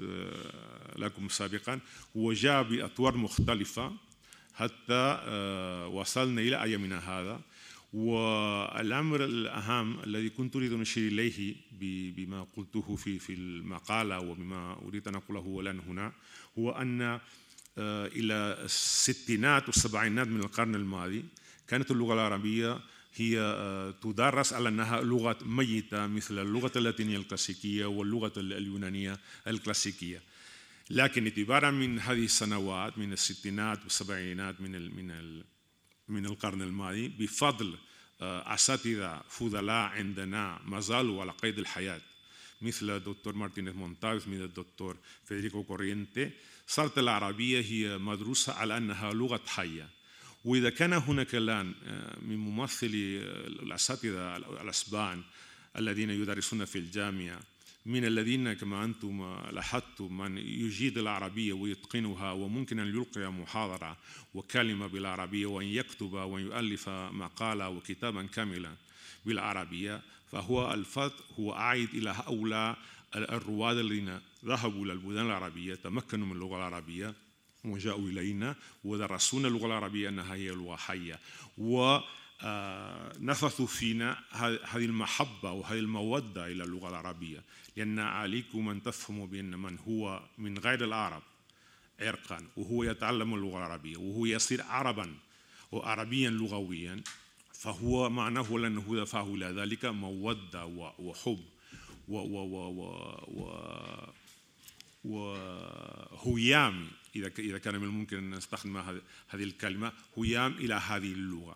لكم سابقا هو جاء بأطوار مختلفة حتى وصلنا إلى أيامنا هذا. والأمر الأهم الذي كنت أريد أن أشير إليه بما قلته في في المقالة وبما أريد أن أقوله الآن هنا هو أن إلى الستينات والسبعينات من القرن الماضي كانت اللغة العربية هي تدرس على أنها لغة ميتة مثل اللغة اللاتينية الكلاسيكية واللغة اليونانية الكلاسيكية. لكن اعتبارا من هذه السنوات من الستينات والسبعينات من ال من ال من القرن الماضي بفضل أساتذة فضلاء عندنا ما زالوا على قيد الحياة. مثل الدكتور مارتينيز مونتابيز مثل الدكتور فيدريكو كورينتي صارت العربيه هي مدروسه على انها لغه حيه وإذا كان هناك الآن من ممثلي الأساتذة الأسبان الذين يدرسون في الجامعة من الذين كما أنتم لاحظتم من يجيد العربية ويتقنها وممكن أن يلقي محاضرة وكلمة بالعربية وأن يكتب وأن يؤلف مقالة وكتابا كاملا بالعربية فهو الفضل هو عائد إلى هؤلاء الرواد الذين ذهبوا إلى البلدان العربية تمكنوا من اللغة العربية وجاءوا إلينا ودرسونا اللغة العربية أنها هي لغة حية. ونفثوا فينا هذه المحبة وهذه المودة إلى اللغة العربية. لأن عليكم أن تفهموا بأن من هو من غير العرب عرقا وهو يتعلم اللغة العربية وهو يصير عربا وعربيا لغويا. فهو معناه لأنه دفعه إلى ذلك مودة وحب. و و و و وهيام إذا إذا كان من الممكن أن نستخدم هذه الكلمة هيام إلى هذه اللغة.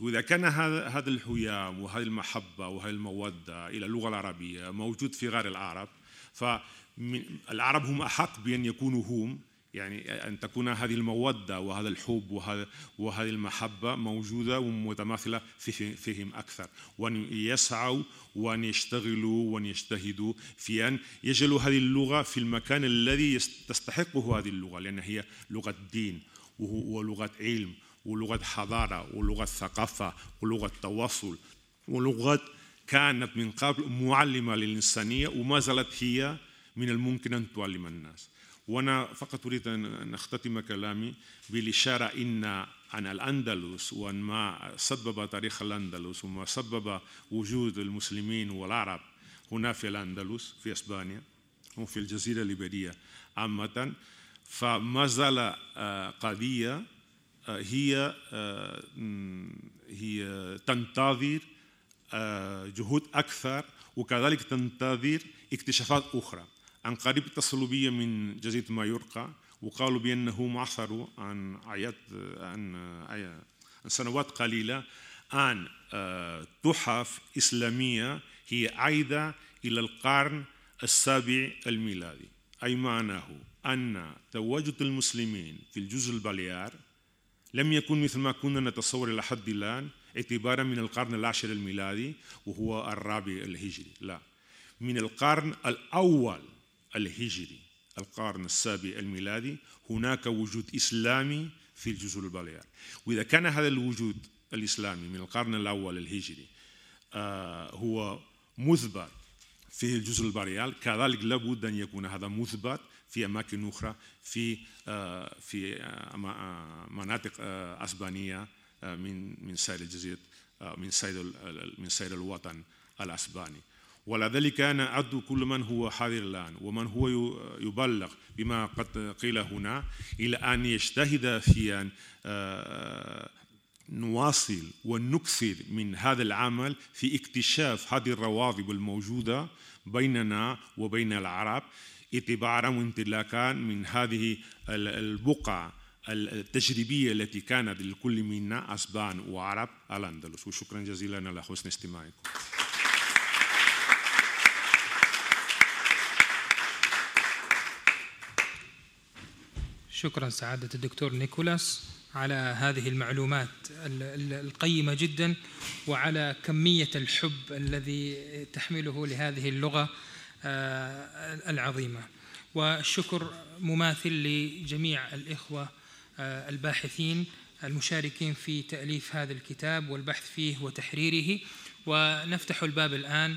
وإذا كان هذا هذا الهيام وهذه المحبة وهذه المودة إلى اللغة العربية موجود في غير العرب فالعرب هم أحق بأن يكونوا هم يعني أن تكون هذه المودة وهذا الحب وهذا وهذه المحبة موجودة ومتماثلة في فيهم أكثر. وأن يسعوا وأن يشتغلوا وأن يجتهدوا في أن يجعلوا هذه اللغة في المكان الذي تستحقه هذه اللغة لأن هي لغة دين ولغة علم ولغة حضارة ولغة ثقافة ولغة تواصل ولغة كانت من قبل معلمة للإنسانية وما زالت هي من الممكن أن تعلم الناس. وأنا فقط أريد أن أختتم كلامي بالإشارة إن عن الأندلس وأن ما سبب تاريخ الأندلس وما سبب وجود المسلمين والعرب هنا في الأندلس في إسبانيا وفي الجزيرة الليبيرية عامة. فما زال قضية هي هي تنتظر جهود أكثر وكذلك تنتظر اكتشافات أخرى. عن قريب اتصلوا بي من جزيرة مايوركا وقالوا بأنه معثروا عن عيات عن عن سنوات قليلة. عن تحف إسلامية هي عايدة إلى القرن السابع الميلادي. أي معناه؟ أن تواجد المسلمين في الجزر البليار لم يكن مثل ما كنا نتصور إلى حد الآن اعتبارا من القرن العاشر الميلادي وهو الرابع الهجري. لا. من القرن الأول الهجري القرن السابع الميلادي هناك وجود إسلامي في الجزر الباليار وإذا كان هذا الوجود الإسلامي من القرن الأول الهجري آه، هو مثبت في الجزر البريال كذلك لابد أن يكون هذا مثبت في أماكن أخرى في آه، في آه، مناطق أسبانية من من سائر الجزيرة من سائر من سائر الوطن الأسباني. ولذلك أنا أدعو كل من هو حاضر الآن ومن هو يبلغ بما قد قيل هنا إلى أن يجتهد في أن نواصل ونكثر من هذا العمل في اكتشاف هذه الروابط الموجودة بيننا وبين العرب اعتبارا وانطلاقا من هذه البقع التجريبية التي كانت لكل منا أسبان وعرب الأندلس وشكرا جزيلا على حسن استماعكم. شكرا سعادة الدكتور نيكولاس على هذه المعلومات القيمة جدا وعلى كمية الحب الذي تحمله لهذه اللغة آه، العظيمة. والشكر مماثل لجميع الإخوة آه، الباحثين المشاركين في تأليف هذا الكتاب والبحث فيه وتحريره. ونفتح الباب الآن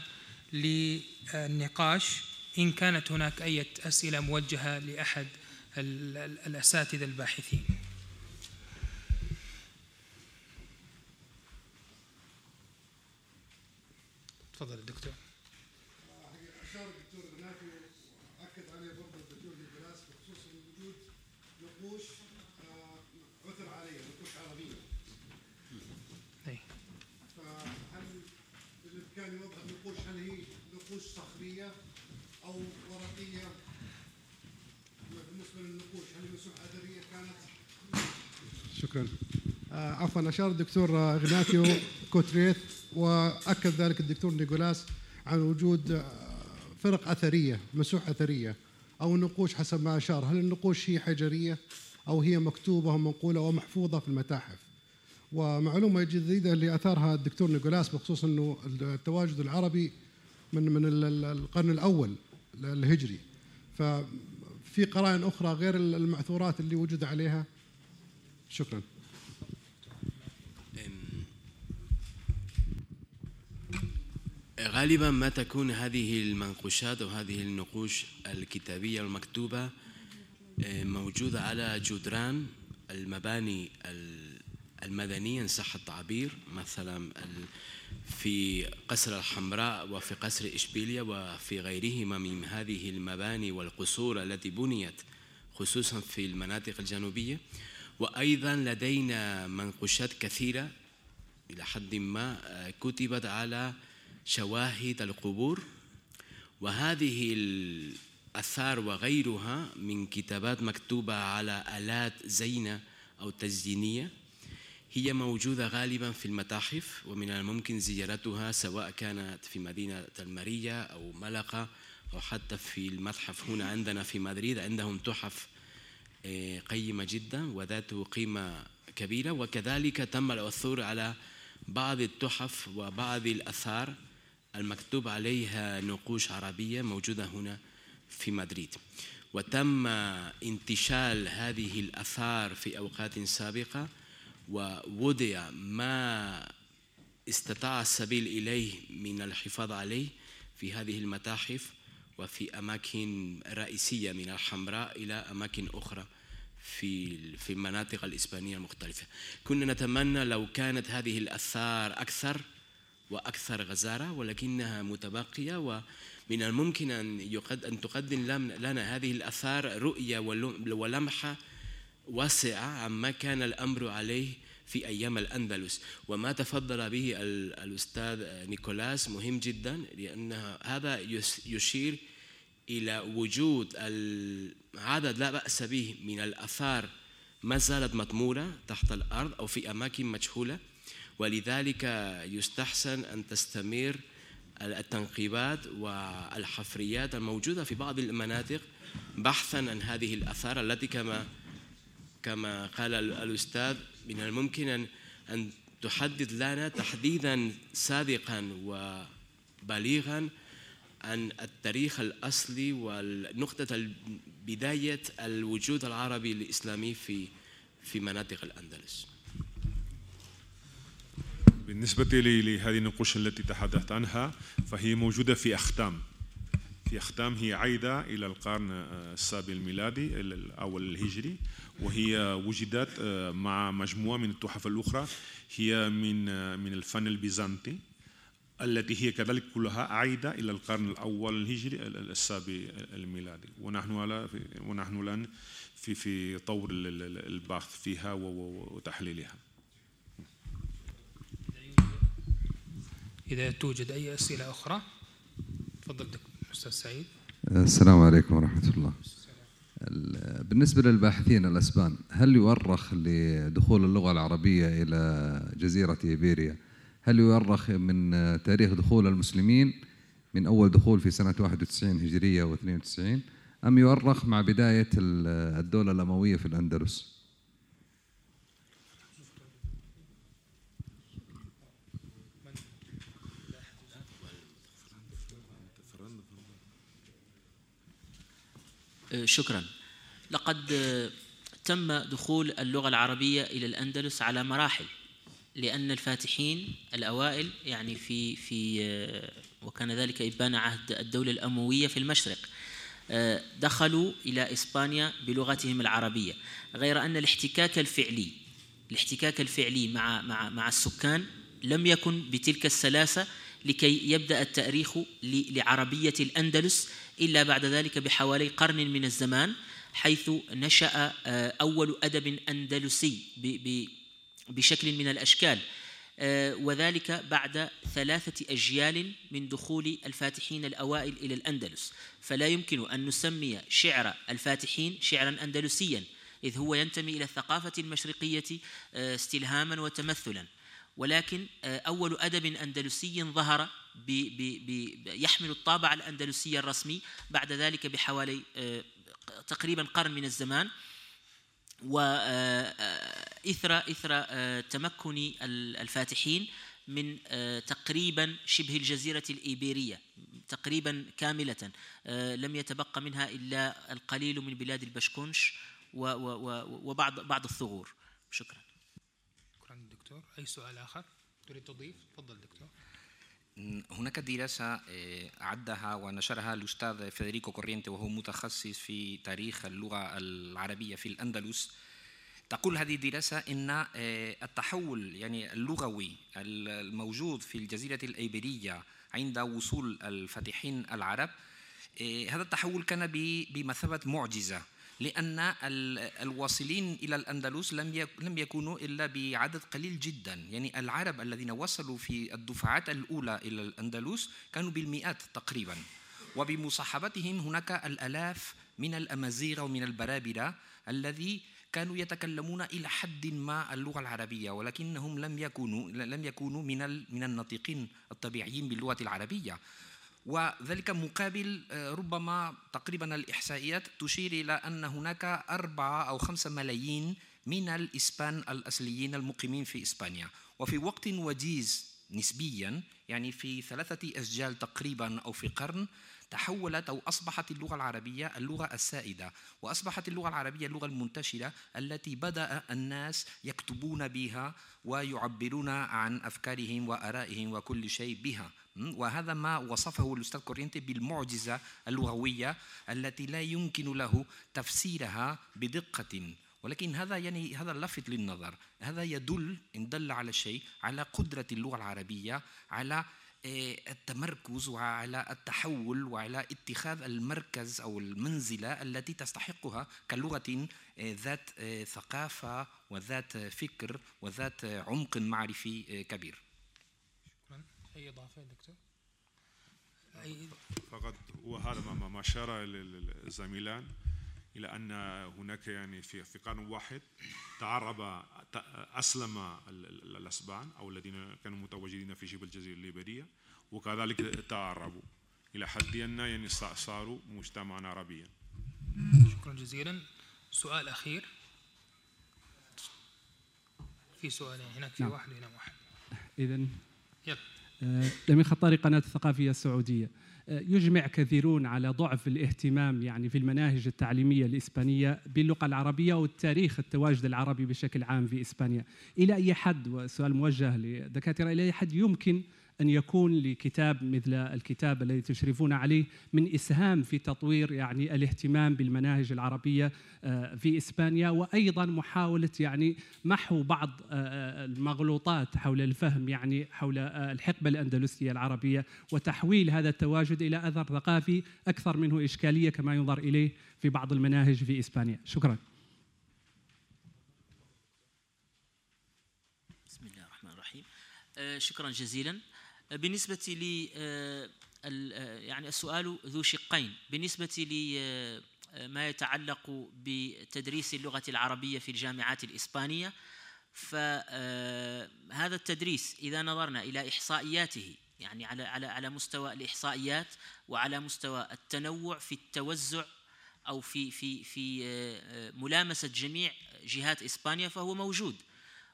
للنقاش. إن كانت هناك أي أسئلة موجهة لأحد الأساتذة الباحثين. تفضل الدكتور اشار الدكتور بناتي واكد عليه برضه الدكتور نيكولاس بخصوص وجود نقوش آه، عثر عليها نقوش عربيه. اي. فهل بالامكان يوضح النقوش هل هي نقوش صخريه أو ورقيه؟ بالنسبة للنقوش هل هي اثريه كانت؟ شكرا. آه، عفوا أشار الدكتور إغناثيو غوتيريث وأكد ذلك الدكتور نيكولاس عن وجود آه، فرق أثرية مسوح أثرية أو نقوش حسب ما أشار. هل النقوش هي حجرية أو هي مكتوبة ومنقولة ومحفوظة في المتاحف؟ ومعلومة جديدة اللي أثارها الدكتور نيكولاس بخصوص إنه التواجد العربي من من القرن الأول الهجري. ففي قرائن أخرى غير المعثورات اللي وجد عليها شكرا. غالبا ما تكون هذه المنقوشات وهذه النقوش الكتابية المكتوبة موجودة على جدران المباني المدنية إن صح التعبير مثلا في قصر الحمراء وفي قصر إشبيلية وفي غيرهما من هذه المباني والقصور التي بنيت خصوصا في المناطق الجنوبية. وأيضا لدينا منقوشات كثيرة إلى حد ما آه، كتبت على شواهد القبور وهذه الأثار وغيرها من كتابات مكتوبة على آلات زينة أو تزيينية هي موجودة غالبا في المتاحف ومن الممكن زيارتها سواء كانت في مدينة المارية أو ملقا أو حتى في المتحف هنا عندنا في مدريد عندهم تحف قيمة جدا وذات قيمة كبيرة. وكذلك تم العثور على بعض التحف وبعض الأثار المكتوب عليها نقوش عربية موجودة هنا في مدريد. وتم انتشال هذه الأثار في أوقات سابقة ووضع ما استطاع السبيل إليه من الحفاظ عليه في هذه المتاحف وفي أماكن رئيسية من الحمراء إلى أماكن أخرى. في في المناطق الإسبانية المختلفة. كنا نتمنى لو كانت هذه الآثار أكثر وأكثر غزارة ولكنها متبقية ومن الممكن أن أن تقدم لنا هذه الآثار رؤية ولمحة واسعة عما كان الأمر عليه في أيام الأندلس. وما تفضل به الأستاذ نيكولاس مهم جدا لأن هذا يشير إلى وجود عدد لا بأس به من الآثار ما زالت مطمورة تحت الأرض أو في أماكن مجهولة ولذلك يستحسن أن تستمر التنقيبات والحفريات الموجودة في بعض المناطق بحثا عن هذه الآثار التي كما كما قال الأستاذ من الممكن أن تحدد لنا تحديدا صادقا وبليغا عن التاريخ الأصلي والنقطة بداية الوجود العربي الإسلامي في في مناطق الأندلس. بالنسبة لهذه النقوش التي تحدثت عنها فهي موجودة في أختام. في أختام هي عايدة إلى القرن السابع الميلادي أو الهجري وهي وجدت مع مجموعة من التحف الأخرى هي من من الفن البيزنطي. التي هي كذلك كلها عايدة إلى القرن الأول الهجري السابع الميلادي. ونحن على ونحن الآن في في طور البحث فيها وتحليلها. إذا توجد أي أسئلة أخرى تفضل أستاذ سعيد. السلام عليكم ورحمة الله. بالنسبة للباحثين الأسبان هل يؤرخ لدخول اللغة العربية إلى جزيرة إيبيريا هل يؤرخ من تاريخ دخول المسلمين من أول دخول في سنة 91 هجرية و92 أم يؤرخ مع بداية الدولة الأموية في الأندلس؟ شكرا. لقد تم دخول اللغة العربية إلى الأندلس على مراحل. لأن الفاتحين الأوائل يعني في في وكان ذلك إبان عهد الدولة الأموية في المشرق دخلوا إلى إسبانيا بلغتهم العربية. غير أن الاحتكاك الفعلي الاحتكاك الفعلي مع مع مع السكان لم يكن بتلك السلاسة لكي يبدأ التأريخ لعربية الأندلس إلا بعد ذلك بحوالي قرن من الزمان حيث نشأ أول أدب أندلسي بشكل من الأشكال. وذلك بعد ثلاثة أجيال من دخول الفاتحين الأوائل إلى الأندلس. فلا يمكن أن نسمي شعر الفاتحين شعرا أندلسيا إذ هو ينتمي إلى الثقافة المشرقية استلهاما وتمثلا. ولكن أول أدب أندلسي ظهر بي بي بي يحمل الطابع الأندلسي الرسمي بعد ذلك بحوالي تقريبا قرن من الزمان. وإثر إثر تمكن الفاتحين من تقريبا شبه الجزيرة الإيبيرية تقريبا كاملة لم يتبقى منها إلا القليل من بلاد البشكنش وبعض بعض الثغور. شكرا. شكرا دكتور أي سؤال آخر تريد تضيف؟ تفضل دكتور. هناك دراسة أعدها ونشرها الأستاذ فيدريكو كورينتي وهو متخصص في تاريخ اللغة العربية في الأندلس. تقول هذه الدراسة أن التحول يعني اللغوي الموجود في الجزيرة الإيبيرية عند وصول الفاتحين العرب هذا التحول كان بمثابة معجزة. لأن الواصلين إلى الأندلس لم لم يكونوا إلا بعدد قليل جدا. يعني العرب الذين وصلوا في الدفعات الأولى إلى الأندلس كانوا بالمئات تقريبا. وبمصاحبتهم هناك الآلاف من الأمازيغ ومن البرابرة الذي كانوا يتكلمون إلى حد ما اللغة العربية ولكنهم لم يكونوا لم يكونوا من من الناطقين الطبيعيين باللغة العربية. وذلك مقابل ربما تقريبا الإحصائيات تشير إلى أن هناك أربعة أو خمسة ملايين من الإسبان الأصليين المقيمين في إسبانيا. وفي وقت وجيز نسبيا يعني في ثلاثة أسجال تقريبا أو في قرن تحولت أو أصبحت اللغة العربية اللغة السائدة. وأصبحت اللغة العربية اللغة المنتشرة التي بدأ الناس يكتبون بها ويعبرون عن أفكارهم وآرائهم وكل شيء بها. وهذا ما وصفه الأستاذ كورينتي بالمعجزة اللغوية التي لا يمكن له تفسيرها بدقة. ولكن هذا يعني هذا لفت للنظر. هذا يدل إن دل على شيء على قدرة اللغة العربية على التمركز وعلى التحول وعلى اتخاذ المركز أو المنزلة التي تستحقها كلغة ذات ثقافة وذات فكر وذات عمق معرفي كبير. أي إضافة دكتور؟ أي فقط وهذا ما أشار الزميلان إلى أن هناك يعني في في قرن واحد تعرب أسلم الأسبان أو الذين كانوا متواجدين في شبه الجزيرة الليبريه وكذلك تعربوا إلى حد أن يعني صاروا مجتمعا عربيا. شكرا جزيلا. سؤال أخير. في سؤالين هناك في نعم. واحد وهنا واحد. اذا يلا لمن خطار قناة الثقافية السعودية. يجمع كثيرون على ضعف الاهتمام يعني في المناهج التعليمية الإسبانية باللغة العربية والتاريخ التواجد العربي بشكل عام في إسبانيا. إلى أي حد وسؤال موجه لدكاترة إلى أي حد يمكن أن يكون لكتاب مثل الكتاب الذي تشرفون عليه من إسهام في تطوير يعني الاهتمام بالمناهج العربية آه، في إسبانيا وأيضا محاولة يعني محو بعض آه، آه، المغلوطات حول الفهم يعني حول الحقبة الأندلسية العربية وتحويل هذا التواجد إلى أثر ثقافي أكثر منه إشكالية كما ينظر إليه في بعض المناهج في إسبانيا. شكرا. بسم الله الرحمن الرحيم. شكرا جزيلا. بالنسبة آه، آه، يعني السؤال ذو شقين. بالنسبة لي آه، ما يتعلق بتدريس اللغة العربية في الجامعات الإسبانية فهذا التدريس إذا نظرنا إلى إحصائياته يعني على على على مستوى الإحصائيات وعلى مستوى التنوع في التوزع أو في في في ملامسة جميع جهات إسبانيا فهو موجود.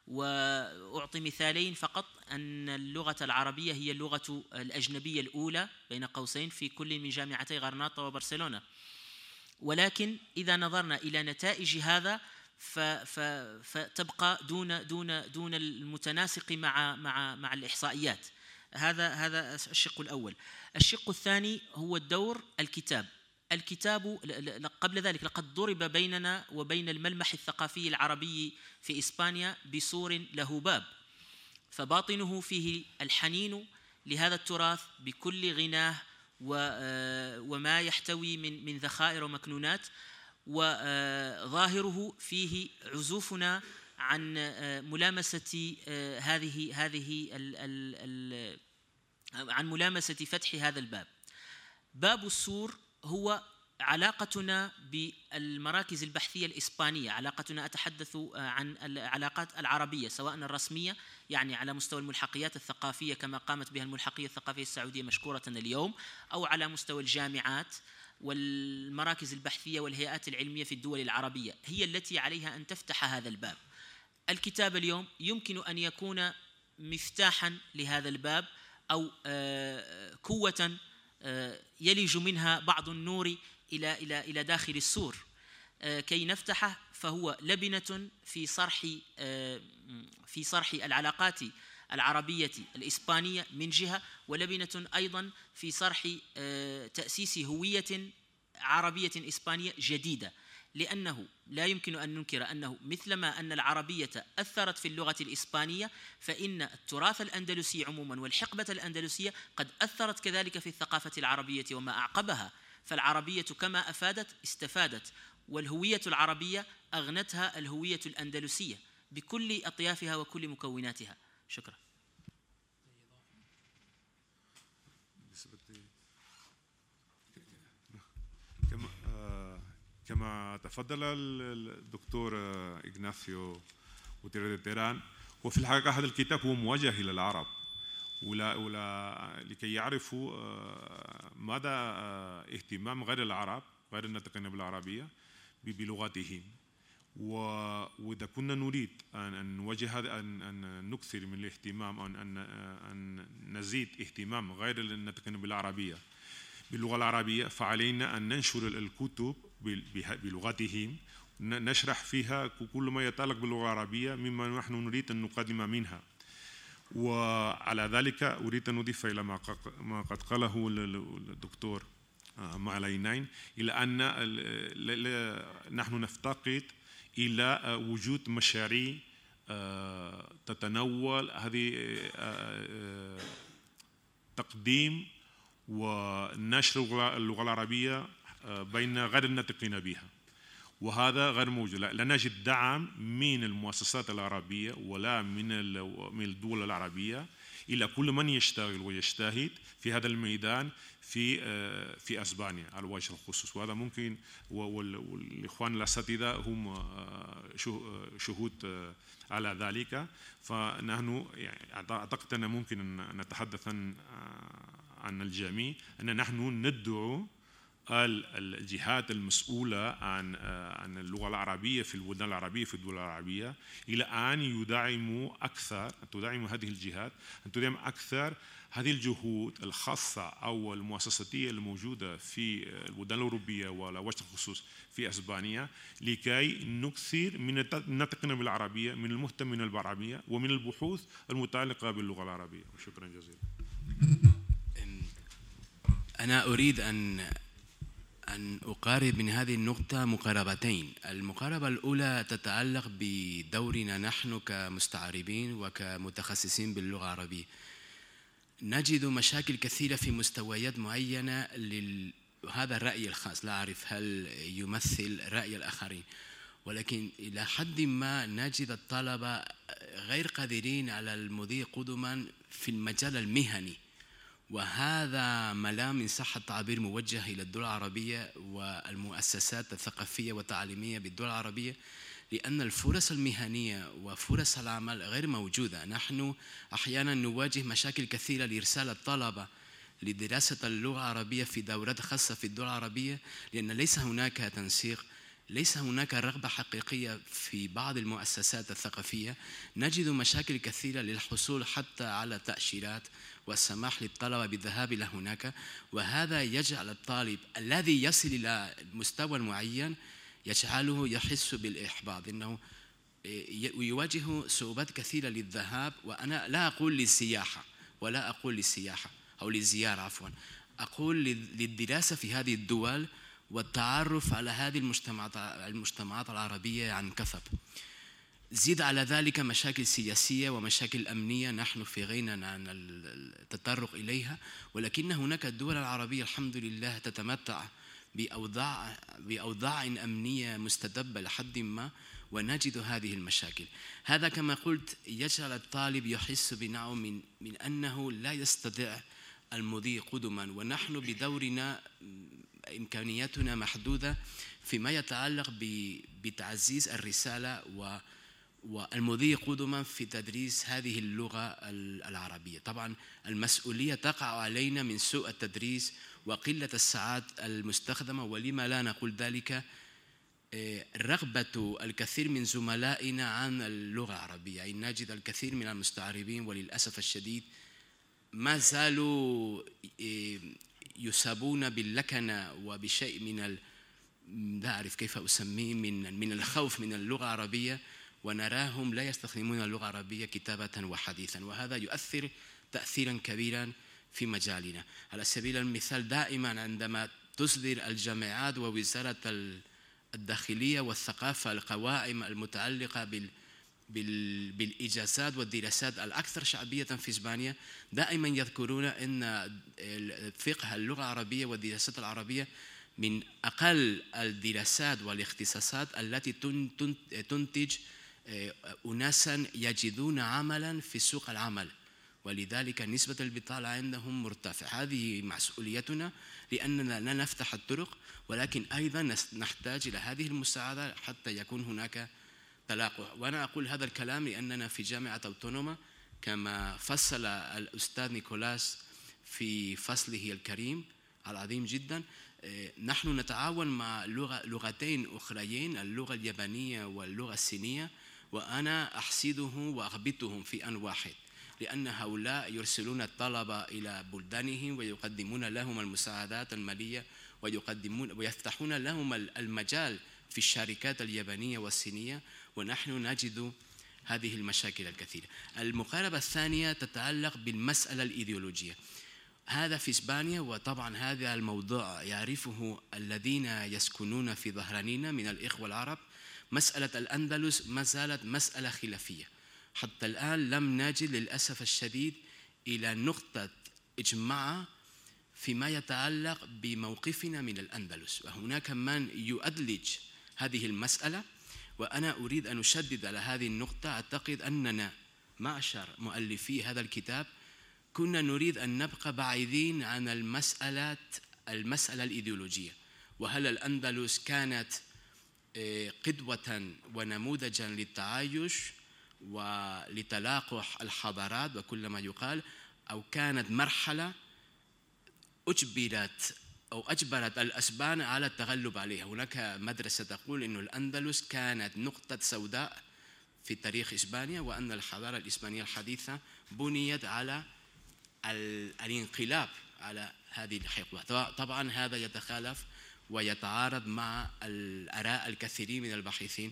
وأعطي مثالين فقط أن اللغة العربية هي اللغة الأجنبية الأولى بين قوسين في كل من جامعتي غرناطة وبرشلونة. ولكن إذا نظرنا إلى نتائج هذا فتبقى دون دون دون المتناسق مع مع مع الإحصائيات. هذا هذا الشق الأول. الشق الثاني هو الدور الكتاب. الكتاب قبل ذلك لقد ضرب بيننا وبين الملمح الثقافي العربي في إسبانيا بسور له باب فباطنه فيه الحنين لهذا التراث بكل غناه وما يحتوي من من ذخائر ومكنونات وظاهره فيه عزوفنا عن ملامسة هذه هذه عن ملامسة فتح هذا الباب. باب السور هو علاقتنا بالمراكز البحثية الإسبانية، علاقتنا أتحدث عن العلاقات العربية سواء الرسمية يعني على مستوى الملحقيات الثقافية كما قامت بها الملحقية الثقافية السعودية مشكورة اليوم أو على مستوى الجامعات والمراكز البحثية والهيئات العلمية في الدول العربية، هي التي عليها أن تفتح هذا الباب. الكتاب اليوم يمكن أن يكون مفتاحا لهذا الباب أو آه، قوة آه، يلج منها بعض النور إلى إلى إلى داخل السور. آه، كي نفتحه فهو لبنة في صرح آه، في صرح العلاقات العربية الإسبانية من جهة ولبنة أيضا في صرح تأسيس هوية عربية إسبانية جديدة. لأنه لا يمكن أن ننكر أنه مثلما أن العربية أثرت في اللغة الإسبانية فإن التراث الأندلسي عموما والحقبة الأندلسية قد أثرت كذلك في الثقافة العربية وما أعقبها. فالعربية كما أفادت استفادت والهوية العربية أغنتها الهوية الأندلسية بكل أطيافها وكل مكوناتها. شكرا. كما تفضل الدكتور إغناثيو وتيري تيران. الحقيقة هذا الكتاب هو موجه إلى العرب. ولا ولا لكي يعرفوا آه، مدى آه، اهتمام غير العرب غير الناطقين بالعربية بلغتهم. وإذا كنا نريد ان نوجه ان أن نكثر من الاهتمام ان ان أن نزيد اهتمام غير الناطقين بالعربية باللغة العربية فعلينا أن ننشر الكتب بلغتهم. نشرح فيها كل ما يتعلق باللغة العربية مما نحن نريد أن نقدم منها. وعلى ذلك أريد أن أضيف إلى ما قد قاله الدكتور آه، معلينين إلى أن نحن نفتقد إلى وجود مشاريع آه، تتناول هذه آه، تقديم ونشر اللغة العربية بين غير الناطقين بها. وهذا غير موجود. لا نجد دعم من المؤسسات العربية ولا من من الدول العربية إلى كل من يشتغل ويجتهد في هذا الميدان في في أسبانيا على وجه الخصوص. وهذا ممكن والإخوان الأساتذة هم شهود على ذلك. فنحن يعني أعتقد أن ممكن أن نتحدث عن الجميع أن نحن ندعو الجهات المسؤولة عن عن اللغة العربية في البلدان العربية في الدول العربية إلى أن يدعموا أكثر تدعم هذه الجهات أن تدعم أكثر هذه الجهود الخاصة أو المؤسساتية الموجودة في البلدان الأوروبية وعلى وجه الخصوص في أسبانيا لكي نكثر من الناطقين بالعربية من المهتمين بالعربية ومن البحوث المتعلقة باللغة العربية. شكرا جزيلا. أنا أريد أن أن أقارب من هذه النقطة مقاربتين. المقاربة الأولى تتعلق بدورنا نحن كمستعربين وكمتخصصين باللغة العربية. نجد مشاكل كثيرة في مستويات معينة لل... هذا الرأي الخاص. لا أعرف هل يمثل رأي الآخرين. ولكن إلى حد ما نجد الطلبة غير قادرين على المضي قدما في المجال المهني. وهذا ملام إن صح التعبير موجه إلى الدول العربية والمؤسسات الثقافية والتعليمية بالدول العربية لأن الفرص المهنية وفرص العمل غير موجودة. نحن أحيانا نواجه مشاكل كثيرة لإرسال الطلبة لدراسة اللغة العربية في دورات خاصة في الدول العربية لأن ليس هناك تنسيق ليس هناك رغبة حقيقية في بعض المؤسسات الثقافية. نجد مشاكل كثيرة للحصول حتى على تأشيرات والسماح للطلبة بالذهاب إلى هناك. وهذا يجعل الطالب الذي يصل إلى مستوى معين يجعله يحس بالإحباط إنه يواجه صعوبات كثيرة للذهاب. وأنا لا أقول للسياحة ولا أقول للسياحة أو للزيارة عفوا. أقول للدراسة في هذه الدول والتعرف على هذه المجتمعات المجتمعات العربية عن كثب. زيد على ذلك مشاكل سياسية ومشاكل أمنية نحن في غنى عن التطرق إليها ولكن هناك الدول العربية الحمد لله تتمتع بأوضاع بأوضاع أمنية مستدبة لحد ما ونجد هذه المشاكل. هذا كما قلت يجعل الطالب يحس بنوع من من أنه لا يستطيع المضي قدما. ونحن بدورنا إمكانياتنا محدودة فيما يتعلق بتعزيز الرسالة و والمضي قدما في تدريس هذه اللغة العربية. طبعا المسؤولية تقع علينا من سوء التدريس وقلة الساعات المستخدمة ولما لا نقول ذلك آه، رغبة الكثير من زملائنا عن اللغة العربية. يعني نجد الكثير من المستعربين وللأسف الشديد ما زالوا آه، يصابون باللكنة وبشيء من لا أعرف كيف أسميه من من الخوف من اللغة العربية. ونراهم لا يستخدمون اللغة العربية كتابة وحديثا وهذا يؤثر تأثيرا كبيرا في مجالنا. على سبيل المثال دائما عندما تصدر الجامعات ووزارة الداخلية والثقافة القوائم المتعلقة بال بالإجازات والدراسات الأكثر شعبية في إسبانيا دائما يذكرون أن فقه اللغة العربية والدراسات العربية من أقل الدراسات والاختصاصات التي تنتج أناسا يجدون عملا في سوق العمل ولذلك نسبة البطالة عندهم مرتفعة. هذه مسؤوليتنا لأننا لا نفتح الطرق ولكن أيضا نحتاج إلى هذه المساعدة حتى يكون هناك تلاقح. وأنا أقول هذا الكلام لأننا في جامعة أوتونوما كما فصل الأستاذ نيكولاس في فصله الكريم العظيم جدا آه، نحن نتعاون مع لغتين أخريين اللغة اليابانية واللغة الصينية. وأنا أحسدهم وأغبطهم في أن واحد لأن هؤلاء يرسلون الطلبة إلى بلدانهم ويقدمون لهم المساعدات المالية ويقدمون ويفتحون لهم المجال في الشركات اليابانية والصينية ونحن نجد هذه المشاكل الكثيرة. المقاربة الثانية تتعلق بالمسألة الإيديولوجية. هذا في إسبانيا وطبعا هذا الموضوع يعرفه الذين يسكنون في ظهرانينا من الإخوة العرب. مسألة الأندلس ما زالت مسألة خلافية. حتى الآن لم نجد للأسف الشديد إلى نقطة إجماع فيما يتعلق بموقفنا من الأندلس. وهناك من يؤدلج هذه المسألة وأنا أريد أن أشدد على هذه النقطة. أعتقد أننا معشر مؤلفي هذا الكتاب. كنا نريد أن نبقى بعيدين عن المسألة المسألة الإيديولوجية. وهل الأندلس كانت قدوة ونموذجا للتعايش ولتلاقح الحضارات وكل ما يقال أو كانت مرحلة أجبرت أو أجبرت الأسبان على التغلب عليها. هناك مدرسة تقول أن الأندلس كانت نقطة سوداء في تاريخ إسبانيا وأن الحضارة الإسبانية الحديثة بنيت على الانقلاب على هذه الحقبة. طبعا هذا يتخالف ويتعارض مع الآراء الكثيرين من الباحثين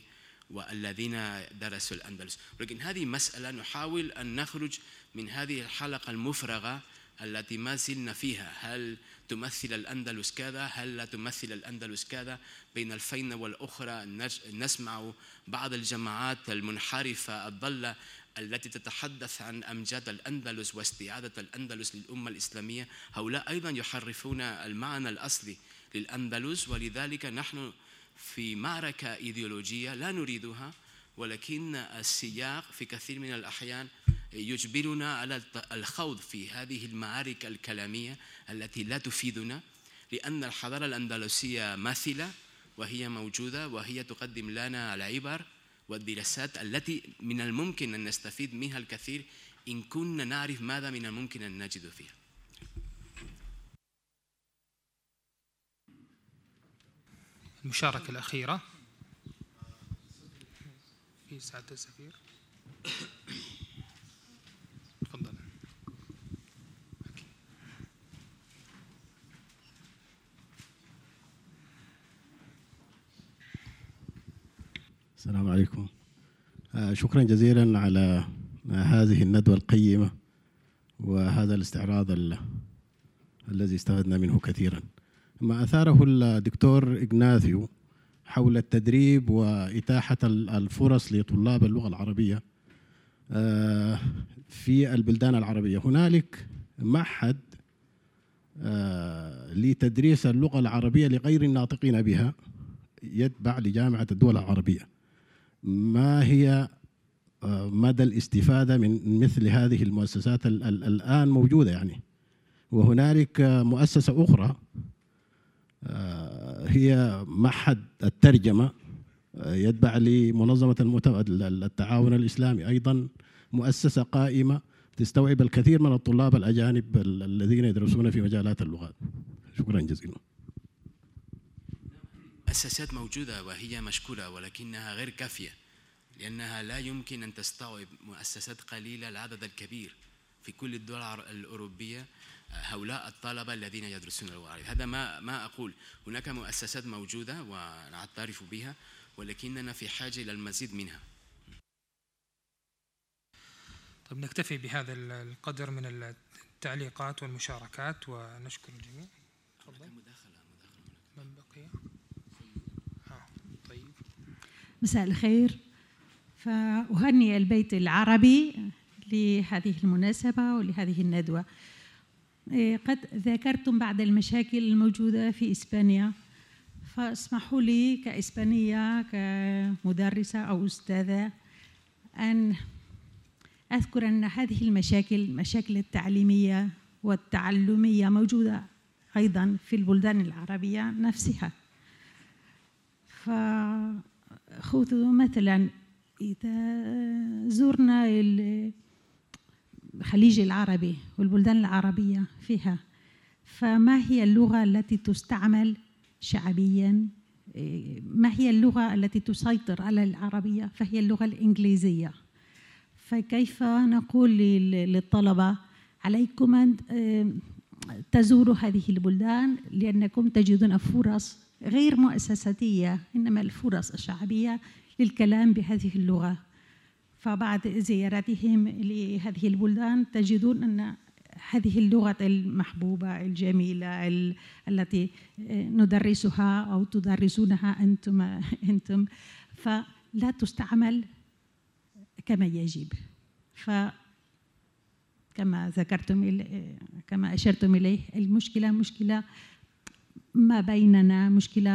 والذين درسوا الأندلس. ولكن هذه مسألة نحاول أن نخرج من هذه الحلقة المفرغة التي ما زلنا فيها. هل تمثل الأندلس كذا؟ هل لا تمثل الأندلس كذا؟ بين الفين والأخرى نسمع بعض الجماعات المنحرفة الضالة التي تتحدث عن أمجاد الأندلس واستعادة الأندلس للأمة الإسلامية. هؤلاء أيضا يحرفون المعنى الأصلي للأندلس ولذلك نحن في معركة إيديولوجية لا نريدها ولكن السياق في كثير من الأحيان يجبرنا على الخوض في هذه المعارك الكلامية التي لا تفيدنا لأن الحضارة الأندلسية ماثلة وهي موجودة وهي تقدم لنا العبر والدراسات التي من الممكن أن نستفيد منها الكثير إن كنا نعرف ماذا من الممكن أن نجد فيها. المشاركة الأخيرة. في سعادة السفير. تفضل. السلام عليكم. آه، شكرا جزيلا على هذه الندوة القيمة وهذا الاستعراض الذي استفدنا منه كثيرا. ما أثاره الدكتور إغناثيو حول التدريب وإتاحة الفرص لطلاب اللغة العربية آه، في البلدان العربية. هنالك معهد آه، لتدريس اللغة العربية لغير الناطقين بها يتبع لجامعة الدول العربية. ما هي آه، مدى الاستفادة من مثل هذه المؤسسات الآن موجودة يعني؟ وهنالك مؤسسة أخرى هي معهد الترجمة يتبع لمنظمة التعاون الإسلامي أيضا مؤسسة قائمة تستوعب الكثير من الطلاب الأجانب الذين يدرسون في مجالات اللغات. شكرا جزيلا. مؤسسات موجودة وهي مشكورة ولكنها غير كافية لأنها لا يمكن أن تستوعب مؤسسات قليلة العدد الكبير. في كل الدول الأوروبية هؤلاء الطلبة الذين يدرسون اللغة العربية. هذا ما ما أقول. هناك مؤسسات موجودة ونعترف بها ولكننا في حاجة إلى المزيد منها. طيب نكتفي بهذا القدر من التعليقات والمشاركات ونشكر الجميع. تفضل. مداخلة من بقي؟ آه طيب. مساء الخير. فأهنئ البيت العربي لهذه المناسبة ولهذه الندوة. قد ذكرتم بعض المشاكل الموجودة في إسبانيا. فاسمحوا لي كإسبانية كمدرسة أو أستاذة أن أذكر أن هذه المشاكل المشاكل التعليمية والتعلمية موجودة أيضا في البلدان العربية نفسها. فخذوا مثلا إذا زرنا الخليج العربي والبلدان العربية فيها. فما هي اللغة التي تستعمل شعبيا؟ ما هي اللغة التي تسيطر على العربية؟ فهي اللغة الإنجليزية. فكيف نقول للطلبة عليكم أن تزوروا هذه البلدان لأنكم تجدون فرص غير مؤسساتية إنما الفرص الشعبية للكلام بهذه اللغة. فبعد زيارتهم لهذه البلدان تجدون أن هذه اللغة المحبوبة الجميلة التي ندرسها أو تدرسونها أنتم أنتم. فلا تستعمل كما يجب. ف كما ذكرتم كما أشرتم إليه المشكلة مشكلة ما بيننا مشكلة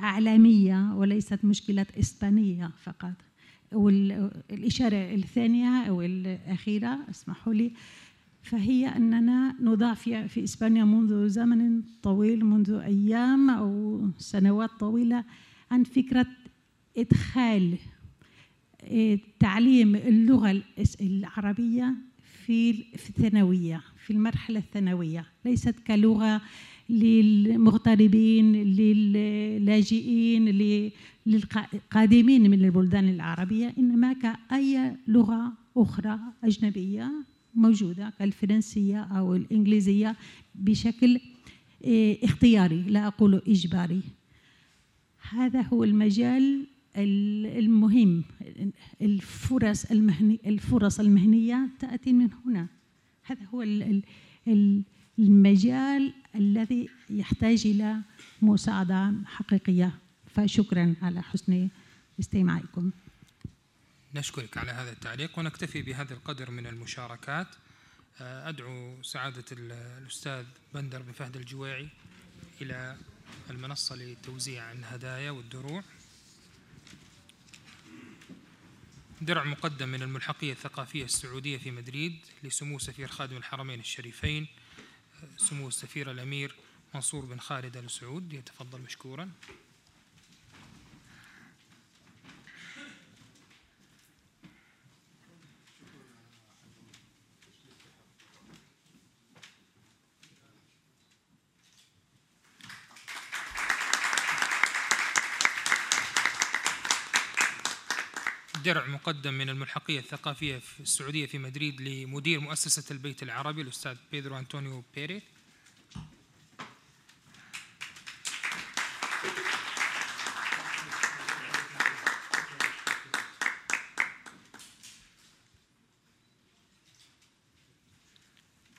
أعلامية وليست مشكلة إسبانية فقط. والإشارة الثانية أو الأخيرة اسمحوا لي فهي أننا نضاف في إسبانيا منذ زمن طويل منذ أيام أو سنوات طويلة عن فكرة إدخال تعليم اللغة العربية في الثانوية في المرحلة الثانوية ليست كلغة للمغتربين للاجئين للقادمين من البلدان العربية إنما كأي لغة أخرى أجنبية موجودة كالفرنسية أو الإنجليزية بشكل إيه، اختياري لا أقول إجباري. هذا هو المجال المهم الفرص المهني الفرص المهنية تأتي من هنا. هذا هو المجال الذي يحتاج إلى مساعدة حقيقية. فشكرا على حسن استماعكم. نشكرك على هذا التعليق ونكتفي بهذا القدر من المشاركات. أدعو سعادة الأستاذ بندر بن فهد الجويعي إلى المنصة لتوزيع الهدايا والدروع. درع مقدم من الملحقية الثقافية السعودية في مدريد لسمو سفير خادم الحرمين الشريفين سمو السفير الأمير منصور بن خالد آل سعود يتفضل مشكورا. درع مقدم من الملحقية الثقافية في السعودية في مدريد لمدير مؤسسة البيت العربي الأستاذ بيدرو أنطونيو بيري.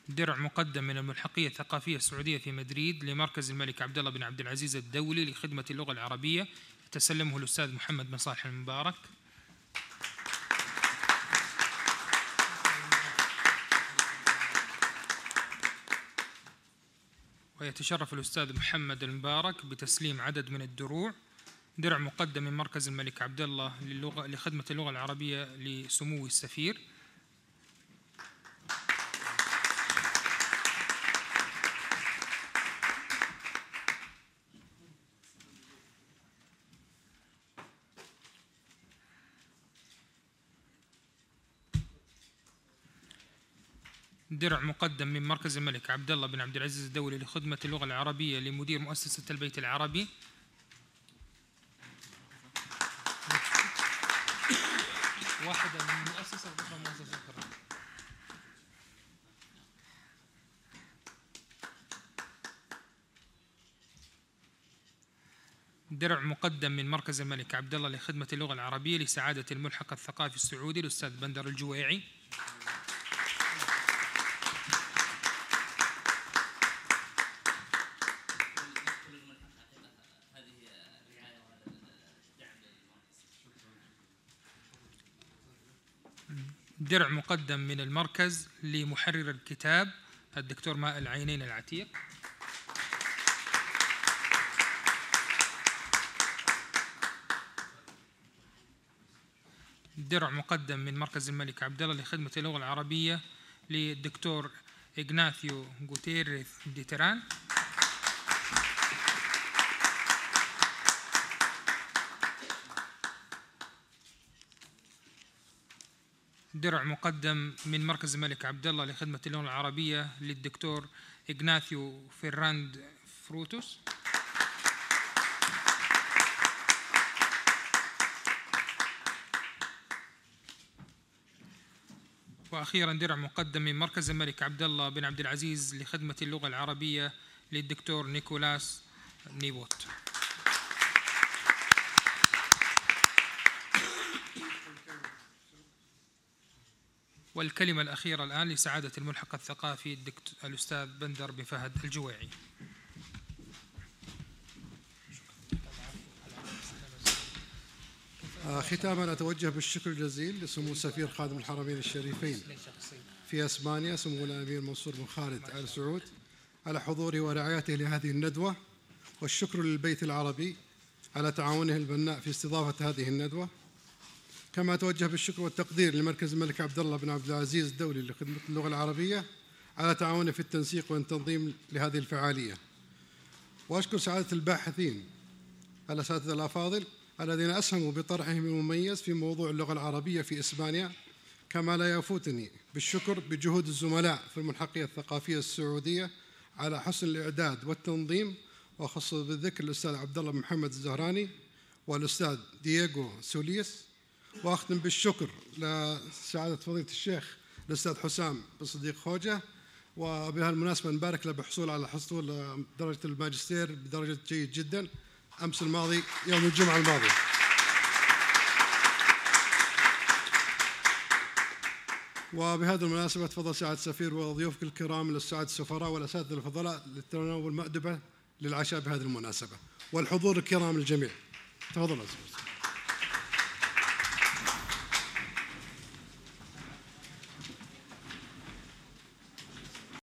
درع مقدم من الملحقية الثقافية السعودية في مدريد لمركز الملك عبد الله بن عبد العزيز الدولي لخدمة اللغة العربية. تسلمه الأستاذ محمد بن صالح المبارك. ويتشرف الأستاذ محمد المبارك بتسليم عدد من الدروع درع مقدم من مركز الملك عبد الله للغة لخدمة اللغة العربية لسمو السفير. درع مقدم من مركز الملك عبد الله بن عبد العزيز الدولي لخدمة اللغة العربية لمدير مؤسسة البيت العربي. واحدة من مؤسسة مؤسسة درع مقدم من مركز الملك عبد الله لخدمة اللغة العربية لسعادة الملحق الثقافي السعودي الأستاذ بندر الجويعي. درع مقدم من المركز لمحرر الكتاب الدكتور ماء العينين العتيق. درع مقدم من مركز الملك عبد الله لخدمة اللغة العربية للدكتور إغناثيو غوتيريث ديتران. درع مقدم من مركز الملك عبد الله لخدمة اللغة العربية للدكتور إغناثيو فيراندو فروتوس. وأخيرا درع مقدم من مركز الملك عبد الله بن عبد العزيز لخدمة اللغة العربية للدكتور نيكولاس نيبوت. والكلمة الأخيرة الآن لسعادة الملحق الثقافي الأستاذ بندر بن فهد الجويعي. آه، ختاما أتوجه بالشكر الجزيل لسمو سفير خادم الحرمين الشريفين في أسبانيا سمو الامير منصور بن خالد آل سعود على حضوره ورعايته لهذه الندوة والشكر للبيت العربي على تعاونه البناء في استضافة هذه الندوة. كما أتوجه بالشكر والتقدير لمركز الملك عبد الله بن عبد العزيز الدولي لخدمة اللغة العربية على تعاونه في التنسيق والتنظيم لهذه الفعالية. وأشكر سعادة الباحثين الأساتذة الأفاضل الذين أسهموا بطرحهم المميز في موضوع اللغة العربية في إسبانيا كما لا يفوتني بالشكر بجهود الزملاء في الملحقية الثقافية السعودية على حسن الإعداد والتنظيم وأخص بالذكر الأستاذ عبد الله محمد الزهراني والأستاذ دييغو سوليس وأختم بالشكر لسعادة فضيلة الشيخ الأستاذ حسام بن صديق خوجة وبهالمناسبة نبارك له بحصول على حصول درجة الماجستير بدرجة جيد جدا أمس الماضي يوم الجمعة الماضية وبهذه المناسبة تفضل سعادة السفير وضيوفك الكرام للسعادة السفراء والأساتذة الفضلاء للتناول مأدبة للعشاء بهذه المناسبة والحضور الكرام الجميع تفضل أسفل.